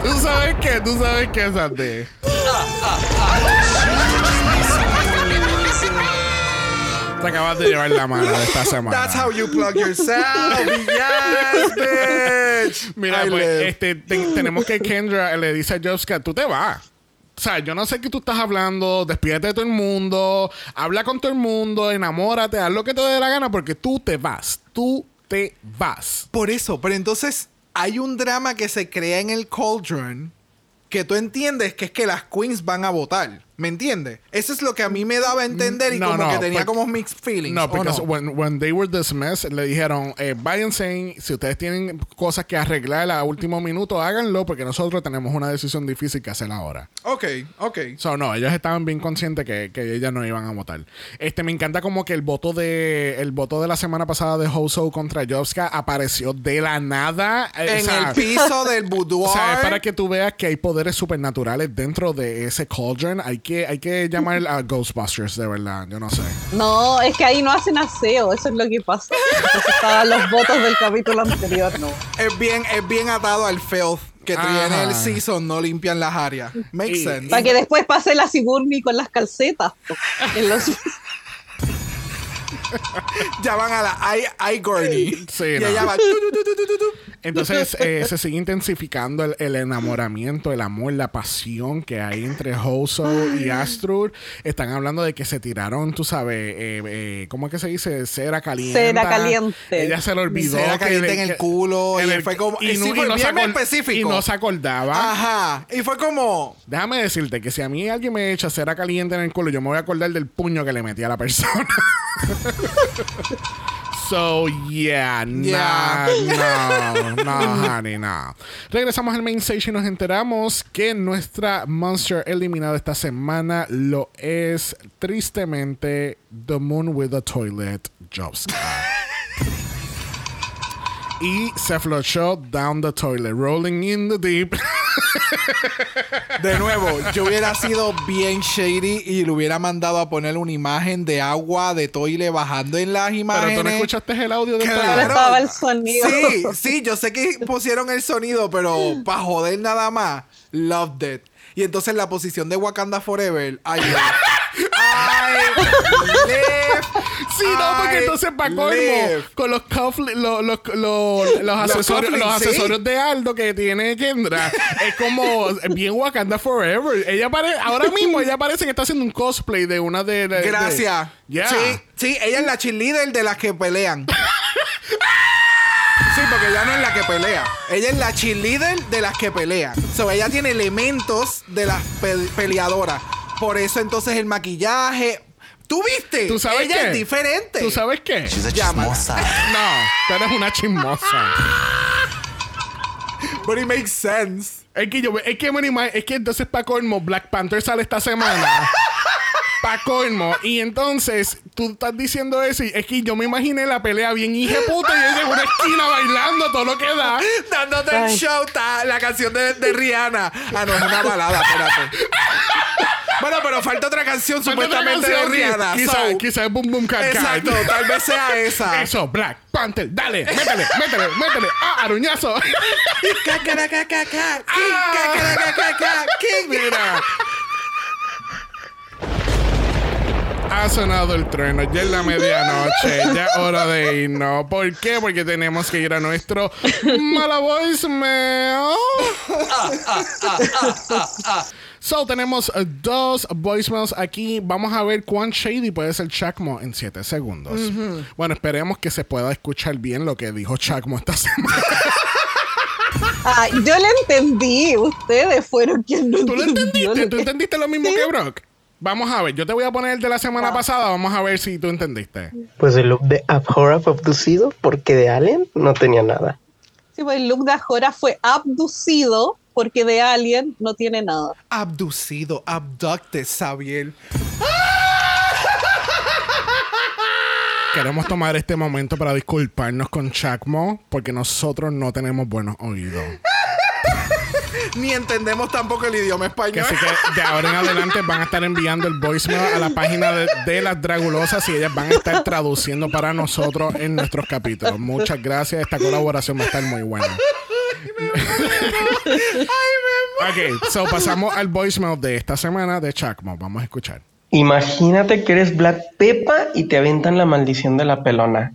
Tú sabes que, tú sabes que, Sandy. Te acabas de llevar la mano de esta semana. That's how you plug yourself. [laughs] yes, bitch. Mira, I pues, live. este, te- tenemos que Kendra le dice a Jobska, tú te vas. O sea, yo no sé qué tú estás hablando, despídete de todo el mundo, habla con todo el mundo, enamórate, haz lo que te dé la gana porque tú te vas, tú te vas. Por eso, pero entonces hay un drama que se crea en el Cauldron que tú entiendes que es que las queens van a votar. ¿Me entiendes? Eso es lo que a mí me daba a entender y No, como no, que tenía porque- como mixed feelings. No, ¿o porque no? when, when they were dismissed, le dijeron, eh, váyanse, si ustedes tienen cosas que arreglar a último minuto, háganlo porque nosotros tenemos una decisión difícil que hacer ahora. Ok, ok. So, no, ellos estaban bien conscientes que, que ellas no iban a votar. Este, me encanta como que el voto de el voto de la semana pasada de Hoso contra Jobska apareció de la nada. eh, o En sea, el piso del [laughs] O boudoir. sea, es para que tú veas que hay poderes supernaturales dentro de ese cauldron. Hay que, hay que llamar a Ghostbusters, de verdad. Yo no sé. No, es que ahí no hacen aseo, eso es lo que pasa. Entonces estaban los votos del capítulo anterior, ¿no? Es bien, es bien atado al filth que Ajá. tiene el season, no limpian las áreas. Makes Y- sense. Para que después pase la Sigourney con las calcetas. en los- [laughs] [laughs] Ya van a la I, I Gurney. Sí, y no. ella va. tu, tu, tu, tu, tu, tu, tu. Entonces eh, se sigue intensificando el, el enamoramiento, el amor, la pasión que hay entre Hoso y Astrud. Están hablando de que se tiraron, tú sabes, eh, eh, ¿cómo es que se dice? Cera caliente. Cera caliente. Ella se le olvidó. Cera que caliente le- en el culo, en y el- fue como- y sí no- fue no bien específico. Y no se acordaba. Ajá. Y fue como. Déjame decirte que si a mí alguien me echa cera caliente en el culo, yo me voy a acordar del puño que le metí a la persona. [laughs] So, yeah, Yeah. no, no, no, honey, no. Regresamos al main stage y nos enteramos que nuestra monster eliminado esta semana lo es tristemente The Moon with a Toilet Jobska. Y se flushó down the toilet, rolling in the deep. De nuevo, yo hubiera sido bien shady y le hubiera mandado a poner una imagen de agua de toile bajando en las Pero imágenes. tú no escuchaste el audio de Claro. Estaba el sonido. Sí, sí, yo sé que pusieron el sonido, pero para joder nada más, loved it. Y entonces la posición de Wakanda Forever, live. Sí, no, porque entonces para colmo, con los lo- los, los, los accesorios, los sí. accesorios de Aldo que tiene Kendra, es como bien Wakanda Forever. Ella parece, ahora mismo ella parece que está haciendo un cosplay de una de. de- de- Gracias. Yeah. Sí, sí, ella es la cheerleader de las que pelean. Sí, porque ella no es la que pelea. Ella es la cheerleader de las que pelean. So, ella tiene elementos de las pe- peleadoras. Por eso entonces el maquillaje. ¿Tú viste? ¿Tú sabes ella qué? es diferente. ¿Tú sabes qué? She's a chismosa. [laughs] No, tú eres una chismosa. But it makes sense. Es que yo, es que, es que entonces para colmo, Black Panther sale esta semana. [laughs] Pa' colmo. Y entonces, tú estás diciendo eso. Y es que yo me imaginé la pelea bien hija puta y ella en una esquina bailando todo lo que da. Dándote el show, ta- la canción de, de Rihanna. Ah, no, es una balada, espérate. bueno, pero falta otra canción supuestamente de Rihanna. Quizás so- quizá es Boom Boom Cat Cat. Exacto, tal vez sea [laughs] esa. Eso, Black Panther. Dale, métele, métele, métele. Ah, aruñazo. Cacaracacaca, king, cacaracacaca, king. Mira. Ha sonado el trueno, ya es la medianoche, ya es hora de irnos. ¿Por qué? Porque tenemos que ir a nuestro mala voicemail. So, tenemos dos voicemails aquí. Vamos a ver cuán shady puede ser Chacmo en 7 segundos. Bueno, esperemos que se pueda escuchar bien lo que dijo Chacmo esta semana. Ah, yo le entendí. Ustedes fueron quienes no ¿Tú lo entendiste? ¿Tú entendiste lo mismo Sí. que Brock? Vamos a ver, yo te voy a poner el de la semana pasada, vamos a ver si tú entendiste. Pues el look de Abhora fue abducido porque de Alien no tenía nada. Sí, pues el look de Ajora fue abducido porque de alien no tiene nada. Abducido, abducted, Sabiel. [laughs] Queremos tomar este momento para disculparnos con Chacmo porque nosotros no tenemos buenos oídos. [laughs] Ni entendemos tampoco el idioma Que español. así que de ahora en adelante van a estar enviando el voicemail a la página de, de las Dragulosas y ellas van a estar traduciendo para nosotros en nuestros capítulos. Muchas gracias. Esta colaboración va a estar muy buena. ok, so pasamos al voicemail de esta semana de Chacmo. Vamos a escuchar. Imagínate que eres Black Peppa y te aventan la maldición de la pelona.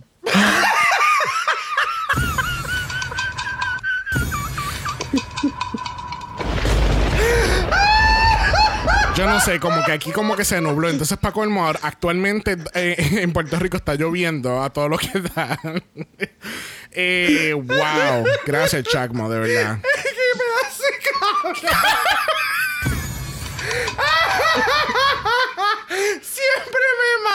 No sé, como que aquí como que se nubló. Entonces, para colmo, actualmente eh, en Puerto Rico está lloviendo a todo lo que da. Eh, wow. Gracias, Chacmo, de verdad. [laughs] Siempre me mata, mano. O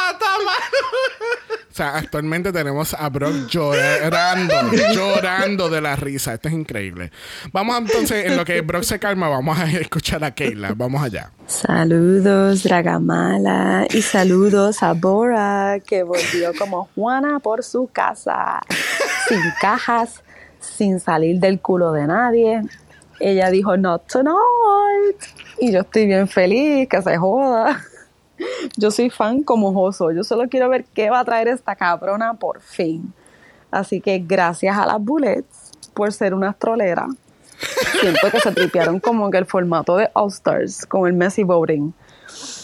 actualmente tenemos a Brock llorando, [laughs] llorando de la risa. Esto es increíble. Vamos entonces, en lo que Brock se calma, vamos a escuchar a Keila. Vamos allá. Saludos, Dragamala, y saludos a Bora, que volvió como Juana por su casa, sin cajas, sin salir del culo de nadie. Ella dijo, not tonight. Y yo estoy bien feliz, que se joda. [laughs] Yo soy fan como Joso. Yo solo quiero ver qué va a traer esta cabrona por fin. Así que gracias a las Bullets por ser unas troleras. Siento que se tripearon como que el formato de All Stars con el Messi voting.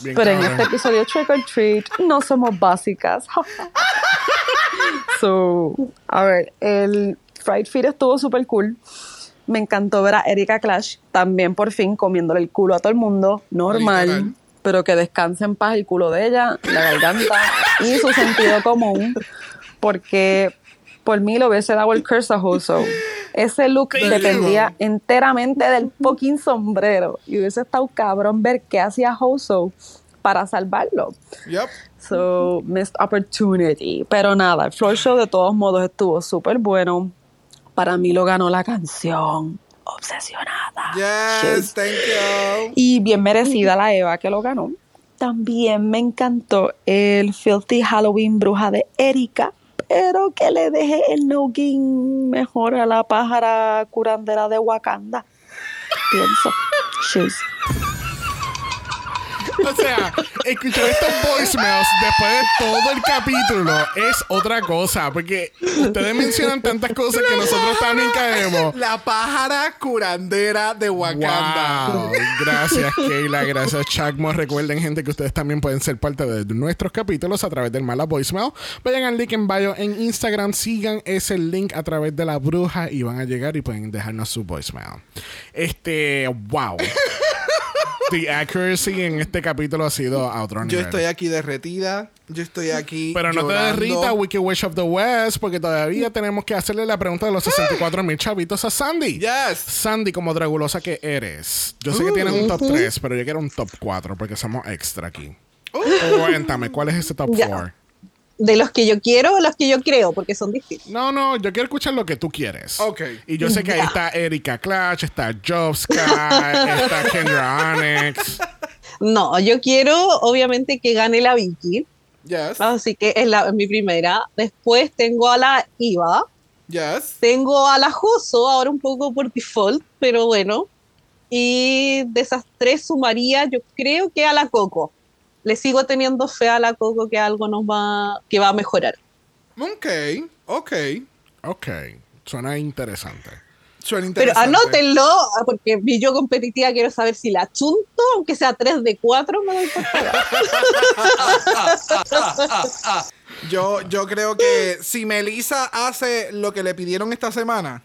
Bien Pero en cabrón. este episodio Trick or Treat no somos básicas. [laughs] so, a ver, el Fried Feed estuvo súper cool. Me encantó ver a Erika Clash también por fin comiéndole el culo a todo el mundo, normal. Pero que descanse en paz el culo de ella, la garganta y su sentido común. Porque por mí lo hubiese dado el curse a Hoso. Ese look dependía enteramente del fucking sombrero. Y hubiese estado cabrón ver qué hacía Hoso para salvarlo. Yep. So, missed opportunity. Pero nada, el floor show de todos modos estuvo súper bueno. Para mí lo ganó la canción. Obsesionada. Yes, thank you. Y bien merecida la Eva que lo ganó. También me encantó el Filthy Halloween Bruja de Erika, pero que le deje el noggin mejor a la pájara curandera de Wakanda. Pienso. Shoes. O sea, escuchar estos voicemails después de todo el capítulo es otra cosa. Porque ustedes mencionan tantas cosas que nosotros también caemos. La pájara curandera de Wakanda. Wow. Gracias, Keila. Gracias, Chacmo. Recuerden, gente, que ustedes también pueden ser parte de nuestros capítulos a través del Mala Voicemail. Vayan al link en bio en Instagram. Sigan ese link a través de la bruja y van a llegar y pueden dejarnos su voicemail. Este, wow. The accuracy en este capítulo ha sido a otro Yo nivel. estoy aquí derretida. Yo estoy aquí. Pero no te llorando. derrita Wicked Wish of the West porque todavía tenemos que hacerle la pregunta de los 64 mil chavitos a Sandy. Yes. Sandy, como dragulosa que eres. Yo sé que tienes un top 3, pero yo quiero un top 4 porque somos extra aquí. Cuéntame, ¿cuál es ese top Ya. 4? De los que yo quiero o los que yo creo, porque son distintos. No, no, yo quiero escuchar lo que tú quieres. Ok. Y yo sé que ahí está Erika Clutch, está Jovska, [laughs] está Kendra Onyx. No, yo quiero obviamente que gane la Vicky, Yes. así que es, la, es mi primera. Después tengo a la Iva, Yes. tengo a la Joso, ahora un poco por default, pero bueno. Y de esas tres sumaría, yo creo que a la Coco. Le sigo teniendo fe a la Coco que algo nos va, que va a mejorar. Ok. Ok. Ok, suena interesante. Suena Pero interesante. anótenlo, porque mi yo competitiva quiero saber si la chunto, aunque sea 3 de 4, me por pagar. [laughs] Yo, yo creo que si Melissa hace lo que le pidieron esta semana,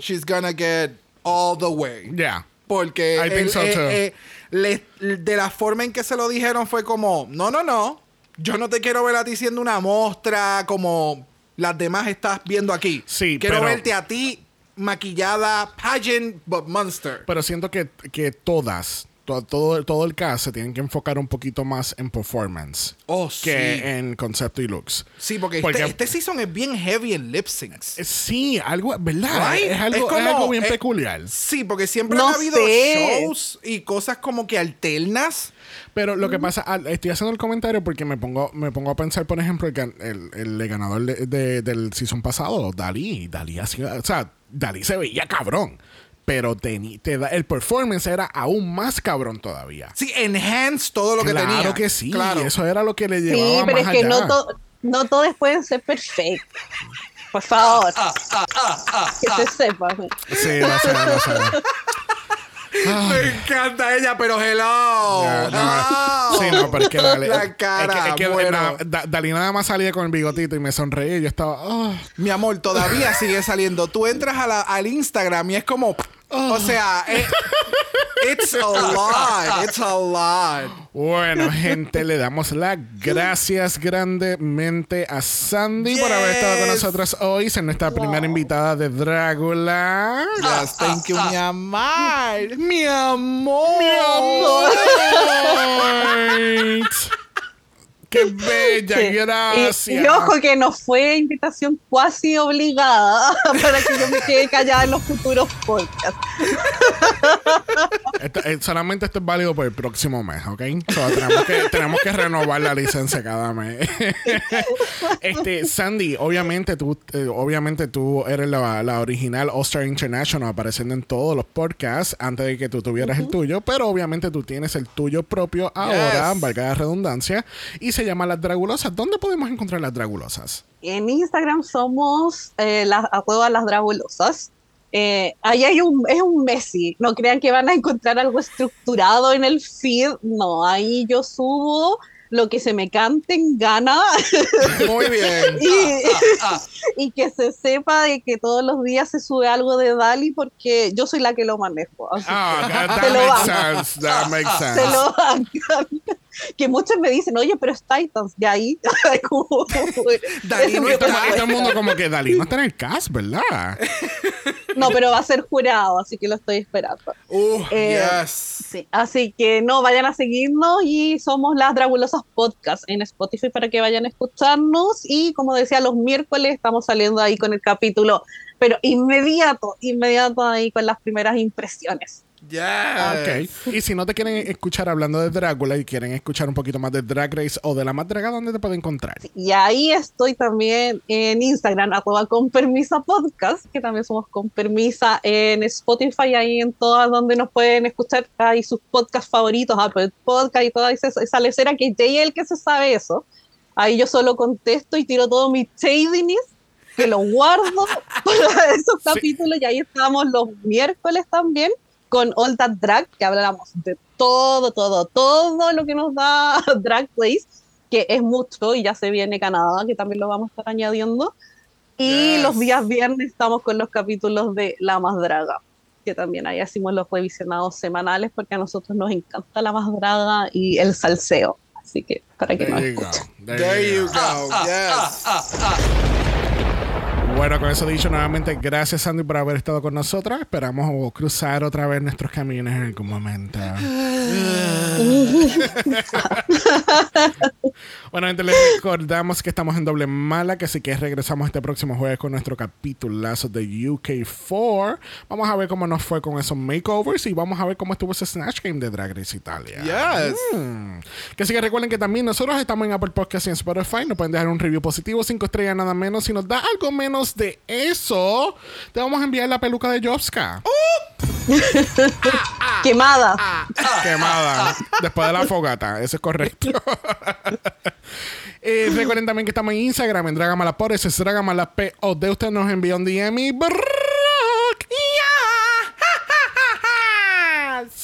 she's gonna get all the way. Yeah. Porque I so eh, eh, le- de la forma en que se lo dijeron fue como, no, no, no, yo no te quiero ver a ti siendo una mostra como las demás estás viendo aquí. Sí, quiero pero- verte a ti maquillada, pageant, but monster. Pero siento que, que todas, to- todo, todo el cast se tienen que enfocar un poquito más en performance Oh, sí. que en concepto y looks. Sí, porque, Porque- este, este season es bien heavy en lip syncs. Eh, Sí, algo, ¿verdad? Right? Es, algo, Es es como- algo bien eh, peculiar. Sí, porque siempre No han habido sé. shows y cosas como que alternas. Pero lo que pasa, al- estoy haciendo el comentario porque me pongo, me pongo a pensar, por ejemplo, el, el, el ganador de- de- del season pasado, Dalí. Dalí hacía, o sea, Dalí se veía cabrón. Pero te da, el performance era aún más cabrón todavía. Sí, enhance todo lo que claro tenía. que sí. Claro. Eso era lo que le llevaba Sí, pero es más que allá. no, to- no todos pueden ser perfectos. Por favor. que se sepa. Sí, lo sé, lo sé. [laughs] Me encanta ella, pero hello. No, sí, no, pero es que Dalí, [laughs] La es que- cara, es que, bueno. Da- Dalí nada más salía con el bigotito y me sonreía y yo estaba, ah. Mi amor, todavía sigue saliendo. Tú entras a la- al Instagram y es como. O sea, eh, it's a lot. It's a lot. Bueno, gente, le damos las gracias grandemente a Sandy por haber estado con nosotros hoy. Es nuestra primera invitada de Drácula. Yes, thank you, mi amor. Mi amor. Mi amor. Qué [laughs] bella, Sí. gracias. Y, y ojo que no fue invitación cuasi obligada [laughs] para que yo me quede callada en los futuros podcasts. Esto- eh, solamente esto es válido por el próximo mes, ¿ok? So, tenemos, que, tenemos que renovar la licencia cada mes. [laughs] este, Sandy, obviamente tú, eh, obviamente tú eres la, la original All-Star International apareciendo en todos los podcasts antes de que tú tuvieras el tuyo, pero obviamente tú tienes el tuyo propio ahora, Yes. valga la redundancia, y se llama Las Dragulosas. ¿Dónde podemos encontrar Las Dragulosas? En Instagram somos eh, las arroba las dragulosas. Eh, ahí hay un, es un Messi. No crean que van a encontrar algo estructurado en el feed. No, ahí yo subo lo que se me cante en gana [laughs] Muy bien. y, [laughs] y que se sepa de que todos los días se sube algo de Dali porque yo soy la que lo manejo. Así Ah, that [laughs] makes sense. That makes que sense. se lo bancan. Que muchos me dicen, oye, pero es Titans, y ahí. [laughs] como- Dali ese no Y me todo, está- y todo el mundo como que Dalí no está en el cast, ¿verdad? No, pero va a ser jurado, así que lo estoy esperando. Uh, Eh, yes. Sí, así que no, vayan a seguirnos y somos las Dragulosas Podcast en Spotify para que vayan a escucharnos. Y como decía, los miércoles estamos saliendo ahí con el capítulo, pero inmediato, inmediato ahí con las primeras impresiones. Yes. Ok. Y si no te quieren escuchar hablando de Drácula y quieren escuchar un poquito más de Drag Race o de la más draga, ¿dónde te pueden encontrar? Y ahí estoy también en Instagram, arroba con permisa podcast, que también somos con permisa en Spotify, ahí en todas donde nos pueden escuchar, ahí sus podcasts favoritos, Apple Podcast y toda esa, esa lecera que Jay es el que se sabe eso. Ahí yo solo contesto y tiro todo mi shadiness, que lo guardo [laughs] para esos Sí. capítulos y ahí estamos los miércoles también con All That Drag, que hablamos de todo, todo, todo lo que nos da [laughs] Drag Race que es mucho y ya se viene Canadá, que también lo vamos a estar añadiendo. Y Yes. los días viernes estamos con los capítulos de La Más Draga, que también ahí hacemos los revisionados semanales porque a nosotros nos encanta La Más Draga y el salseo. Así que para que nos There you go. escuchen. There you go. Yes. Bueno, con eso dicho, nuevamente, gracias Sandy por haber estado con nosotras. Esperamos cruzar otra vez nuestros caminos en algún momento. [laughs] [laughs] [laughs] bueno, gente, les recordamos que estamos en doble mala, que si que regresamos este próximo jueves con nuestro capitulazo de UK4. Vamos a ver cómo nos fue con esos makeovers y vamos a ver cómo estuvo ese Snatch Game de Drag Race Italia. Yes. Mm. Que sí que recuerden que también nosotros estamos en Apple Podcast y en Spotify. Nos pueden dejar un review positivo, cinco estrellas nada menos. Si nos da algo menos de eso, te vamos a enviar la peluca de Jobska. [laughs] Quemada. Quemada. Después de la fogata. Eso es correcto. Eh, recuerden también que estamos en Instagram, en Dragamalapod. Ese es Dragamalap o de usted nos envía un DM y... brrrr,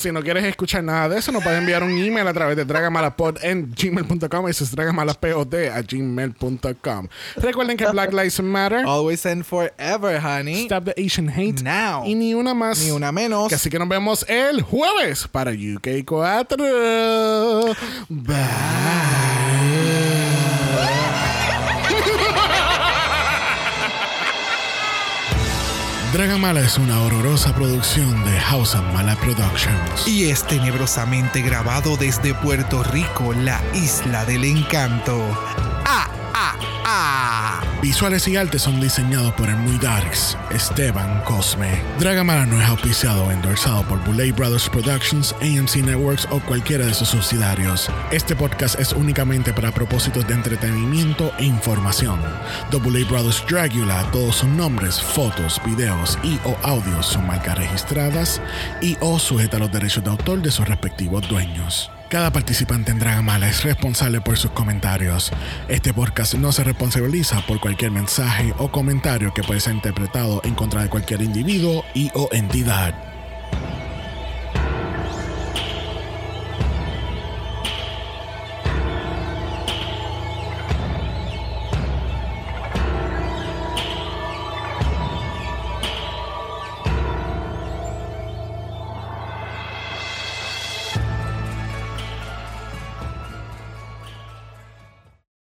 Si no quieres escuchar nada de eso, nos puedes enviar un email a través de dragamalapod en gmail.com. Ese es dragamalapod a gmail.com. Recuerden que Black Lives Matter. Always and forever, honey. Stop the Asian hate. Now. Y ni una más. Ni una menos. Así que nos vemos el jueves para UK4. Bye. Dragamala es una horrorosa producción de House of Mala Productions. Y es tenebrosamente grabado desde Puerto Rico, la isla del encanto. ¡Ah, ah, ah! Visuales y artes son diseñados por el muy darks, Esteban Cosme. Dragamala no es auspiciado o endorsado por Boulay Brothers Productions, AMC Networks o cualquiera de sus subsidiarios. Este podcast es únicamente para propósitos de entretenimiento e información. The Boulay Brothers Dragula, todos sus nombres, fotos, videos y o audios son marcas registradas y o sujeta a los derechos de autor de sus respectivos dueños. Cada participante en Dragamala es responsable por sus comentarios. Este podcast no se responsabiliza por cualquier mensaje o comentario que puede ser interpretado en contra de cualquier individuo y o entidad.